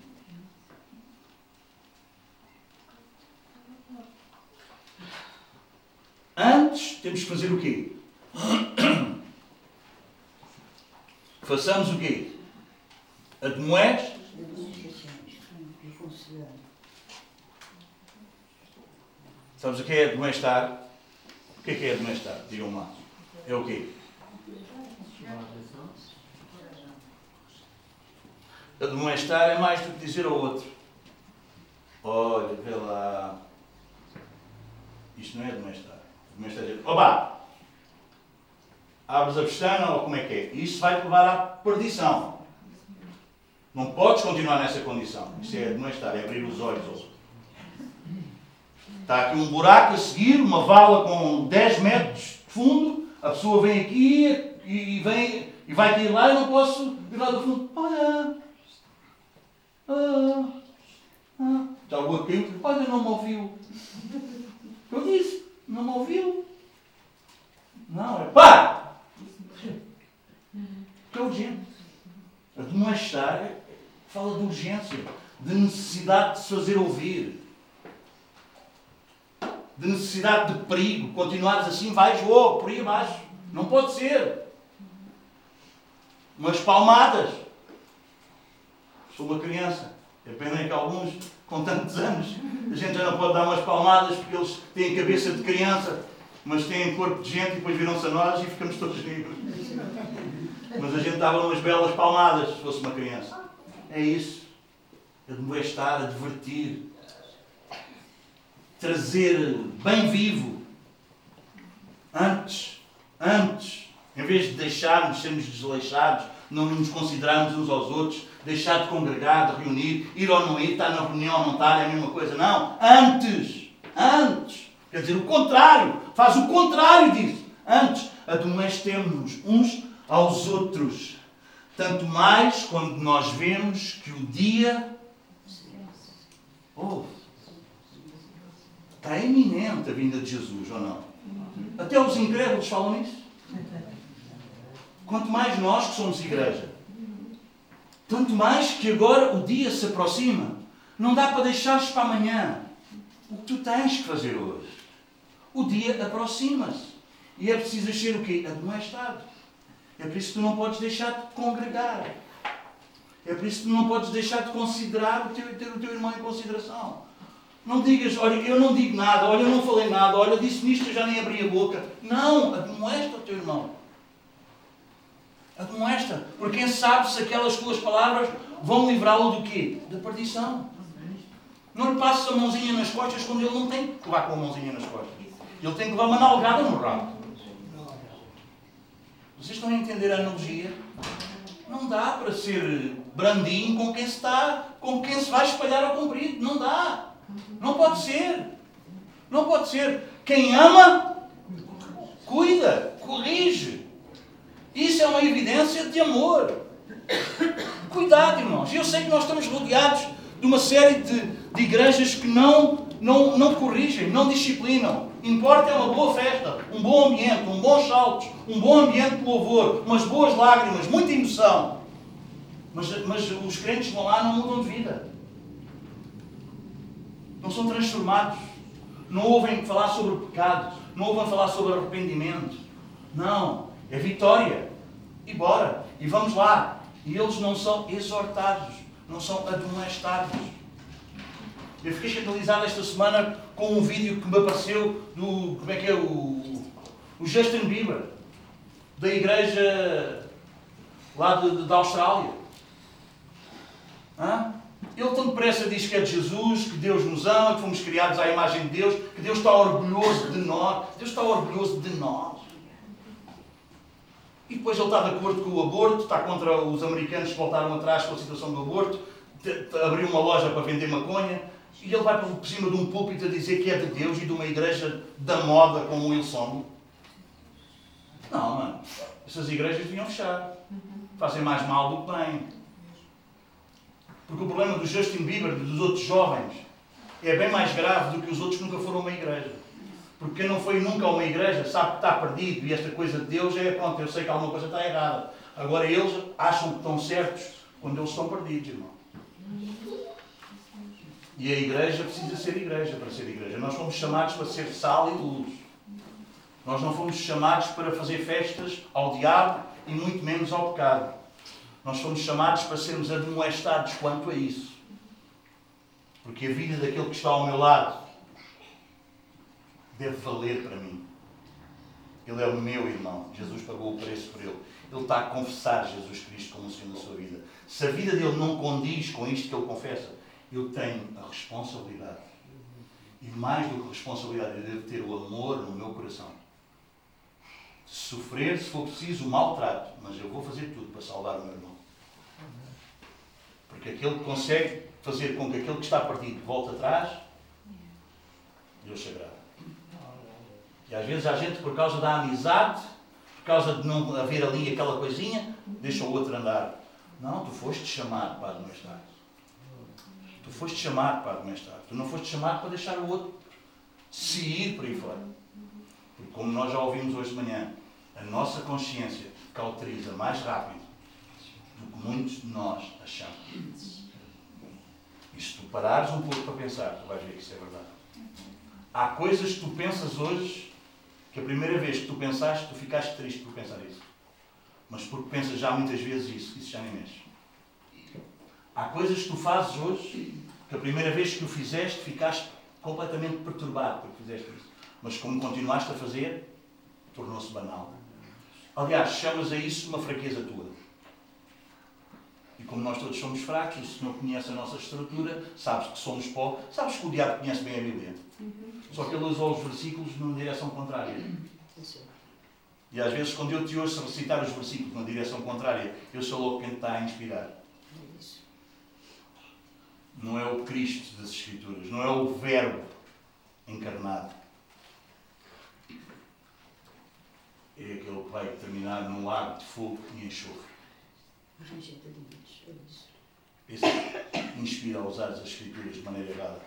Antes temos que fazer o quê? Façamos o quê? Admoés? Sabes o que é admoestar? O que é que é admoestar? Digam lá. É o quê? Admoestar é mais do que dizer ao outro. Olha, vê lá. Isto não é admoestar. Admoestar é dizer, oba! Abres a pestana ou como é que é? Isso vai te levar à perdição. Não podes continuar nessa condição. Isso é admoestar, é abrir os olhos. Está aqui um buraco a seguir, uma vala com 10 metros de fundo, a pessoa vem aqui e, vem, e vai cair lá e não posso ir lá do fundo. Olha! Ah, ah. Já o outro olha, não me ouviu. Eu disse, não me ouviu. Não, é pá! Que é urgente. Admoestar fala de urgência, de necessidade de se fazer ouvir, de necessidade de perigo. Continuares assim, vais oh, por aí abaixo. Não pode ser. Umas palmadas. Sou uma criança. É pena que alguns, com tantos anos, a gente já não pode dar umas palmadas porque eles têm cabeça de criança, mas têm corpo de gente e depois viram-se a nós e ficamos todos ricos. Mas a gente dava umas belas palmadas se fosse uma criança. É isso. Admoestar, advertir. Trazer bem vivo. Antes, antes, em vez de deixarmos sermos desleixados, não nos considerarmos uns aos outros, deixar de congregar, de reunir, ir ou não ir, estar na reunião ou não estar, é a mesma coisa. Não. Antes. Antes. Quer dizer, o contrário. Faz o contrário disso. Antes, admoestemos-nos uns aos outros. Tanto mais quando nós vemos que o dia oh, está iminente a vinda de Jesus, ou não? Até os incrédulos falam isso. Quanto mais nós que somos igreja. Tanto mais que agora o dia se aproxima. Não dá para deixares para amanhã. O que tu tens que fazer hoje. O dia aproxima-se. E é preciso ser o quê? Admoestado. É por isso que tu não podes deixar de congregar. É por isso que tu não podes deixar de considerar o teu, ter o teu irmão em consideração. Não digas, olha, eu não digo nada, olha, eu não falei nada, olha, disse nisto, eu já nem abri a boca. Não, admoesta o teu irmão. Admoesta. Porque quem sabe se aquelas tuas palavras vão livrá-lo do quê? Da perdição. Não lhe passes a mãozinha nas costas quando ele não tem que levar com a mãozinha nas costas. Ele tem que levar uma nalgada no rabo. Vocês estão a entender a analogia? Não dá para ser brandinho com quem se está, com quem se vai espalhar ao comprido. Não dá. Não pode ser. Não pode ser. Quem ama, cuida, corrige. Isso é uma evidência de amor. Cuidado, irmãos. Eu sei que nós estamos rodeados de uma série de, de igrejas que não, não, não corrigem, não disciplinam. Importa é uma boa festa, um bom ambiente, um bons saltos, um bom ambiente de louvor, umas boas lágrimas, muita emoção. Mas, mas os crentes vão lá não mudam de vida. Não são transformados. Não ouvem falar sobre o pecado. Não ouvem falar sobre arrependimento. Não. É vitória. E bora. E vamos lá. E eles não são exortados. Não são admoestados. Eu fiquei escandalizado esta semana com um vídeo que me apareceu do. Como é que é? O, o Justin Bieber. Da igreja lá de, de, da Austrália. Hã? Ele tão depressa diz que é de Jesus, que Deus nos ama, que fomos criados à imagem de Deus, que Deus está orgulhoso de nós. Deus está orgulhoso de nós. E depois ele está de acordo com o aborto, está contra os americanos que voltaram atrás com a situação do aborto, abriu uma loja para vender maconha, e ele vai por cima de um púlpito a dizer que é de Deus e de uma igreja da moda como o Hillsong. Não, mano. Essas igrejas deviam fechar. Fazem mais mal do que bem. Porque o problema do Justin Bieber e dos outros jovens é bem mais grave do que os outros que nunca foram a uma igreja. Porque quem não foi nunca a uma igreja sabe que está perdido e esta coisa de Deus é pronto, eu sei que alguma coisa está errada. Agora eles acham que estão certos quando eles estão perdidos, irmão. E a igreja precisa ser igreja para ser igreja. Nós fomos chamados para ser sal e luz. Nós não fomos chamados para fazer festas ao diabo e muito menos ao pecado. Nós fomos chamados para sermos admoestados quanto a isso. Porque a vida daquele que está ao meu lado deve valer para mim. Ele é o meu irmão. Jesus pagou o preço por ele. Ele está a confessar Jesus Cristo como o Senhor da sua vida. Se a vida dele não condiz com isto que ele confessa, eu tenho a responsabilidade. E mais do que responsabilidade, eu devo ter o amor no meu coração. Sofrer, se for preciso, o maltrato, mas eu vou fazer tudo para salvar o meu irmão. Porque aquele que consegue fazer com que aquele que está perdido volte atrás, Deus sagrado. E às vezes a gente, por causa da amizade, por causa de não haver ali aquela coisinha, deixa o outro andar. Não, tu foste chamado para administrar. Tu foste chamado para administrar. Tu não foste chamado para deixar o outro se ir por aí fora. Porque como nós já ouvimos hoje de manhã, a nossa consciência cauteriza mais rápido muitos de nós achamos. E se tu parares um pouco para pensar, tu vais ver que isso é verdade. Há coisas que tu pensas hoje que a primeira vez que tu pensaste, tu ficaste triste por pensar isso. Mas porque pensas já muitas vezes isso, isso já nem mexe. Há coisas que tu fazes hoje que a primeira vez que o fizeste ficaste completamente perturbado porque fizeste isso. Mas como continuaste a fazer, tornou-se banal. Aliás, chamas a isso uma fraqueza tua. E como nós todos somos fracos, e se não conhece a nossa estrutura, sabes que somos pó, sabes que o diabo conhece bem a Bíblia. Só que ele usa os versículos numa direção contrária. E às vezes, quando eu te ouço recitar os versículos na direção contrária, eu sou logo quem está a inspirar. Não é o Cristo das Escrituras, não é o Verbo encarnado. É aquele que vai terminar num lago de fogo e enxofre. Esse inspira a usar as Escrituras de maneira errada.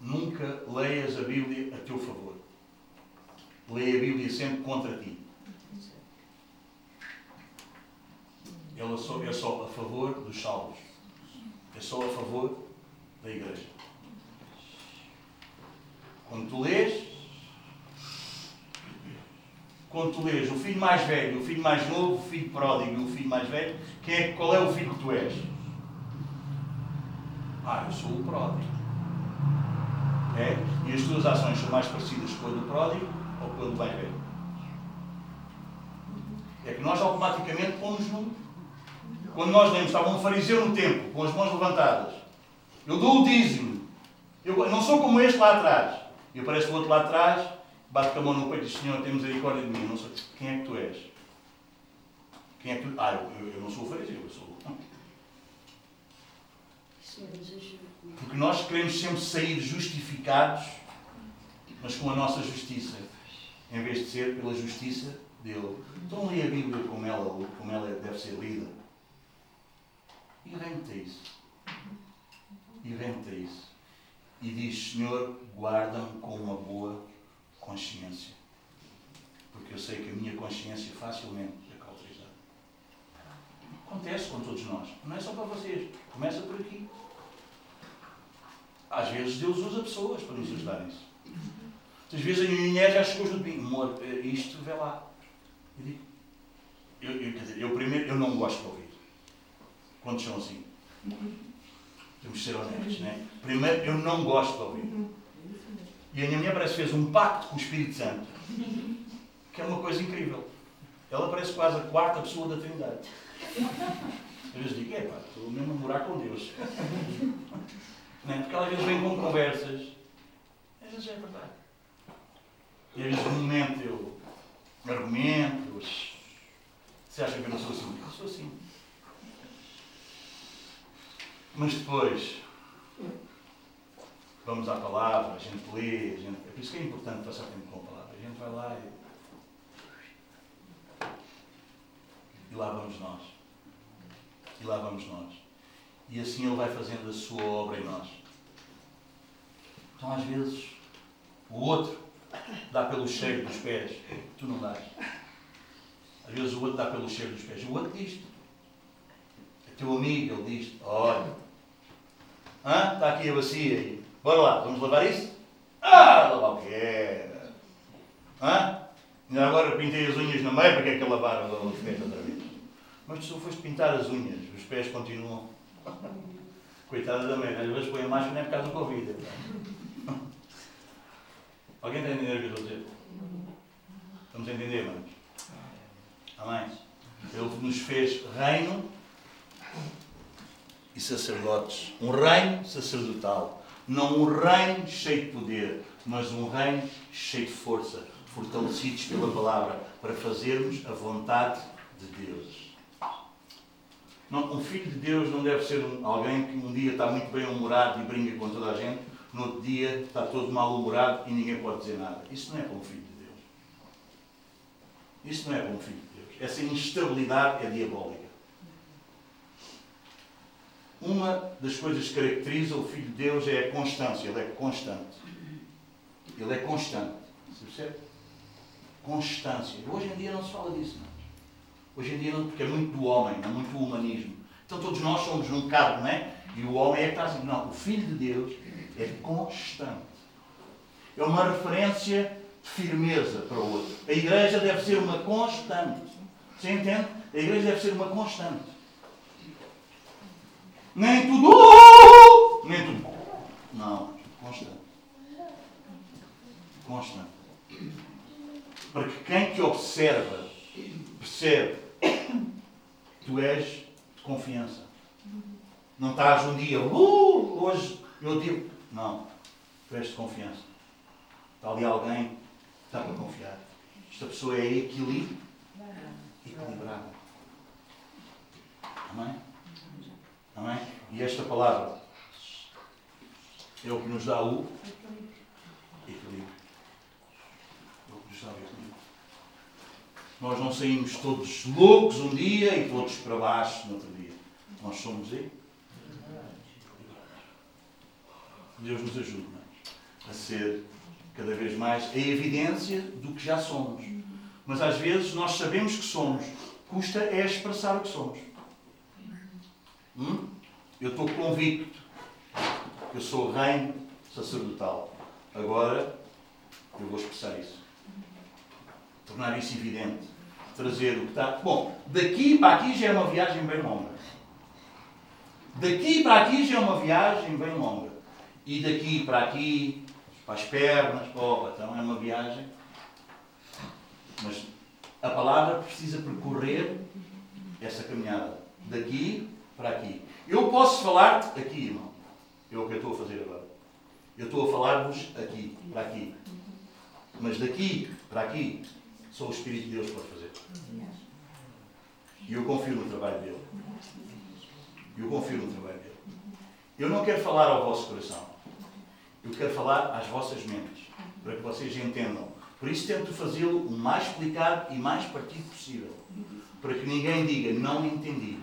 Nunca leias a Bíblia a teu favor. Leia a Bíblia sempre contra ti. Ela só, é só a favor dos salvos. É só a favor da igreja. Quando tu lês, quando tu lês o filho mais velho, o filho mais novo, o filho pródigo e o filho mais velho, quem é, qual é o filho que tu és? Ah, eu sou o pródigo. É? E as tuas ações são mais parecidas com a do pródigo ou quando mais velho? É que nós automaticamente pomos no. Quando nós lemos, estava um fariseu no templo, com as mãos levantadas. Eu dou o dízimo. Eu não sou como este lá atrás. E aparece o outro lá atrás, bate com a mão no peito e diz: Senhor, tem misericórdia de mim. Eu não sei. Quem é que tu és? Quem é que tu. Ah, eu, eu não sou fariseu, eu sou. Porque nós queremos sempre sair justificados, mas com a nossa justiça, em vez de ser pela justiça dele. Então lê a Bíblia como ela, como ela deve ser lida. E rende isso. E rende isso. E diz, Senhor, guarda-me com uma boa consciência. Porque eu sei que a minha consciência facilmente é cauterizada. Acontece com todos nós. Não é só para vocês. Começa por aqui. Às vezes Deus usa pessoas para nos ajudar nisso. Às vezes a minha mulher já chegou junto de mim. Amor, eh, isto, vê lá. Eu digo, eu, eu, dizer, eu primeiro, eu não gosto de ouvir. Quantos são assim? Temos de ser honestos, não é? Primeiro, eu não gosto de ouvir. E a minha mulher parece que fez um pacto com o Espírito Santo, que é uma coisa incrível. Ela parece quase a quarta pessoa da Trindade. Eu lhes digo, é pá, estou mesmo a morar com Deus. Não é? Porque às vezes vem com conversas, às vezes é verdade. E às vezes no momento eu argumento, você acha que eu não sou assim? Eu sou assim. Mas depois, vamos à palavra, a gente lê, a gente... é por isso que é importante passar tempo com a palavra. A gente vai lá e. E lá vamos nós. E lá vamos nós. E assim Ele vai fazendo a sua obra em nós. Então, às vezes, o outro dá pelo cheiro dos pés, tu não dás. Às vezes o outro dá pelo cheiro dos pés. O outro diz-te. É teu amigo, ele diz olha, hã? está aqui a bacia. Bora lá, vamos lavar isso? Ah, lavar o quê? Hã? Ainda agora pintei as unhas no meio, para que é que lavar os pés outra vez? Mas tu só foste pintar as unhas, os pés continuam. Coitada da mãe, às vezes põe a máscara nem por causa do Covid. É Alguém está a entender o que eu estou a dizer? Vamos entender, irmãos? Amém? Ele nos fez reino e sacerdotes. Um reino sacerdotal. Não um reino cheio de poder, mas um reino cheio de força, fortalecidos pela palavra, para fazermos a vontade de Deus. Não, um filho de Deus não deve ser um, alguém que um dia está muito bem humorado e brinca com toda a gente, no outro dia está todo mal-humorado e ninguém pode dizer nada. Isso não é como filho de Deus. Isso não é como filho de Deus. Essa instabilidade é diabólica. Uma das coisas que caracteriza o Filho de Deus é a constância. Ele é constante. Ele é constante. Você percebe? Constância. Hoje em dia não se fala disso. Não. Hoje em dia não, porque é muito do homem, é muito do humanismo. Então todos nós somos um bocado, não é? E o homem é que está assim. Não, o Filho de Deus é constante. É uma referência de firmeza para o outro. A igreja deve ser uma constante. Você entende? A igreja deve ser uma constante. Nem tudo. Nem tudo. Não, constante. Constante. Para que quem te observa percebe que tu és de confiança. Não estás um dia, uh, hoje eu digo, não, tu és de confiança. Está ali alguém que está para confiar. Esta pessoa é equilíbrio, equilibrada. Amém? Amém? E esta palavra é o que nos dá o equilíbrio. É o que nos dá o equilíbrio. Nós não saímos todos loucos um dia e todos para baixo no outro dia. Nós somos equilibrados. Deus nos ajude é? a ser cada vez mais a evidência do que já somos. Mas às vezes nós sabemos que somos, custa é expressar o que somos. Hum? Eu estou convicto que eu sou reino sacerdotal. Agora eu vou expressar isso. Tornar isso evidente. Trazer o que está. Bom, daqui para aqui já é uma viagem bem longa. Daqui para aqui já é uma viagem bem longa e daqui para aqui, para as pernas, oh, então é uma viagem. Mas a palavra precisa percorrer essa caminhada. Daqui para aqui. Eu posso falar-te aqui, irmão. É o que eu estou a fazer agora. Eu estou a falar-vos aqui, para aqui. Mas daqui para aqui, só o Espírito de Deus pode fazer. E eu confio no trabalho dele. Eu confio no trabalho dele. Eu não quero falar ao vosso coração. Eu quero falar às vossas mentes. Para que vocês entendam. Por isso tento fazê-lo o mais explicado e mais partido possível. Para que ninguém diga, não entendi.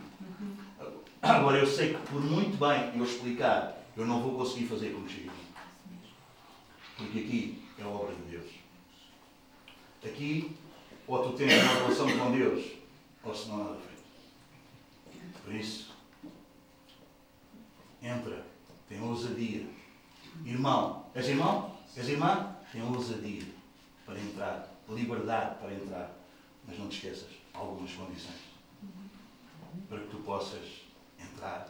Agora eu sei que por muito bem eu explicar, eu não vou conseguir fazer como chega. Porque aqui é a obra de Deus. Aqui, ou tu tens uma relação com Deus, ou se não nada feito. Por isso, entra, tem ousadia. Irmão, és irmão? És irmã? Tem ousadia para entrar, liberdade para entrar. Mas não te esqueças, algumas condições. Para que tu possas entrar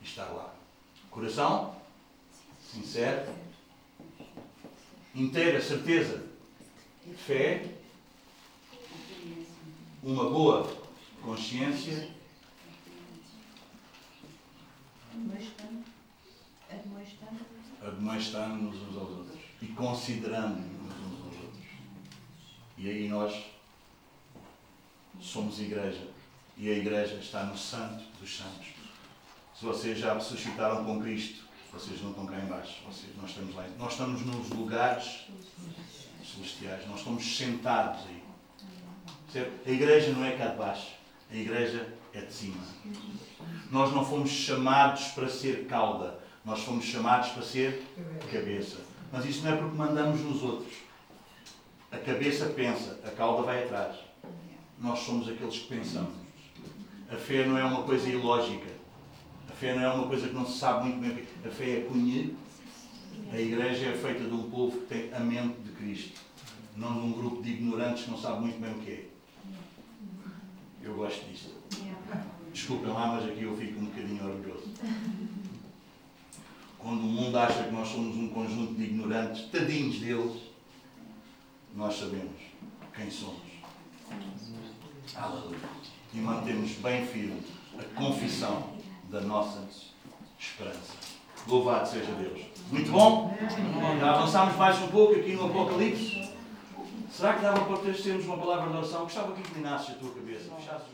e estar lá. Coração sincero, inteira certeza, fé, uma boa consciência. Admoestando-nos uns aos outros e considerando-nos uns aos outros. E aí nós somos igreja e a igreja está no santo dos santos. Se vocês já ressuscitaram com Cristo, vocês não estão cá embaixo. Vocês, nós, estamos lá, nós estamos nos lugares celestiais. Nós estamos sentados aí. A igreja não é cá de baixo. A igreja é de cima. Nós não fomos chamados para ser cauda. Nós fomos chamados para ser cabeça. Mas isso não é porque mandamos nos outros. A cabeça pensa, a cauda vai atrás. Nós somos aqueles que pensamos. A fé não é uma coisa ilógica. A fé não é uma coisa que não se sabe muito bem. A fé é conhecer. A igreja é feita de um povo que tem a mente de Cristo. Não de um grupo de ignorantes que não sabe muito bem o que é. Eu gosto disto. Desculpem lá, mas aqui eu fico um bocadinho orgulhoso. Quando o mundo acha que nós somos um conjunto de ignorantes, tadinhos deles, nós sabemos quem somos. Aleluia. E mantemos bem firme a confissão da nossa esperança. Louvado seja Deus. Muito bom? Já avançámos mais um pouco aqui no Apocalipse. Será que dava para termos uma palavra de oração? Gostava que inclinasses a tua cabeça, fechasses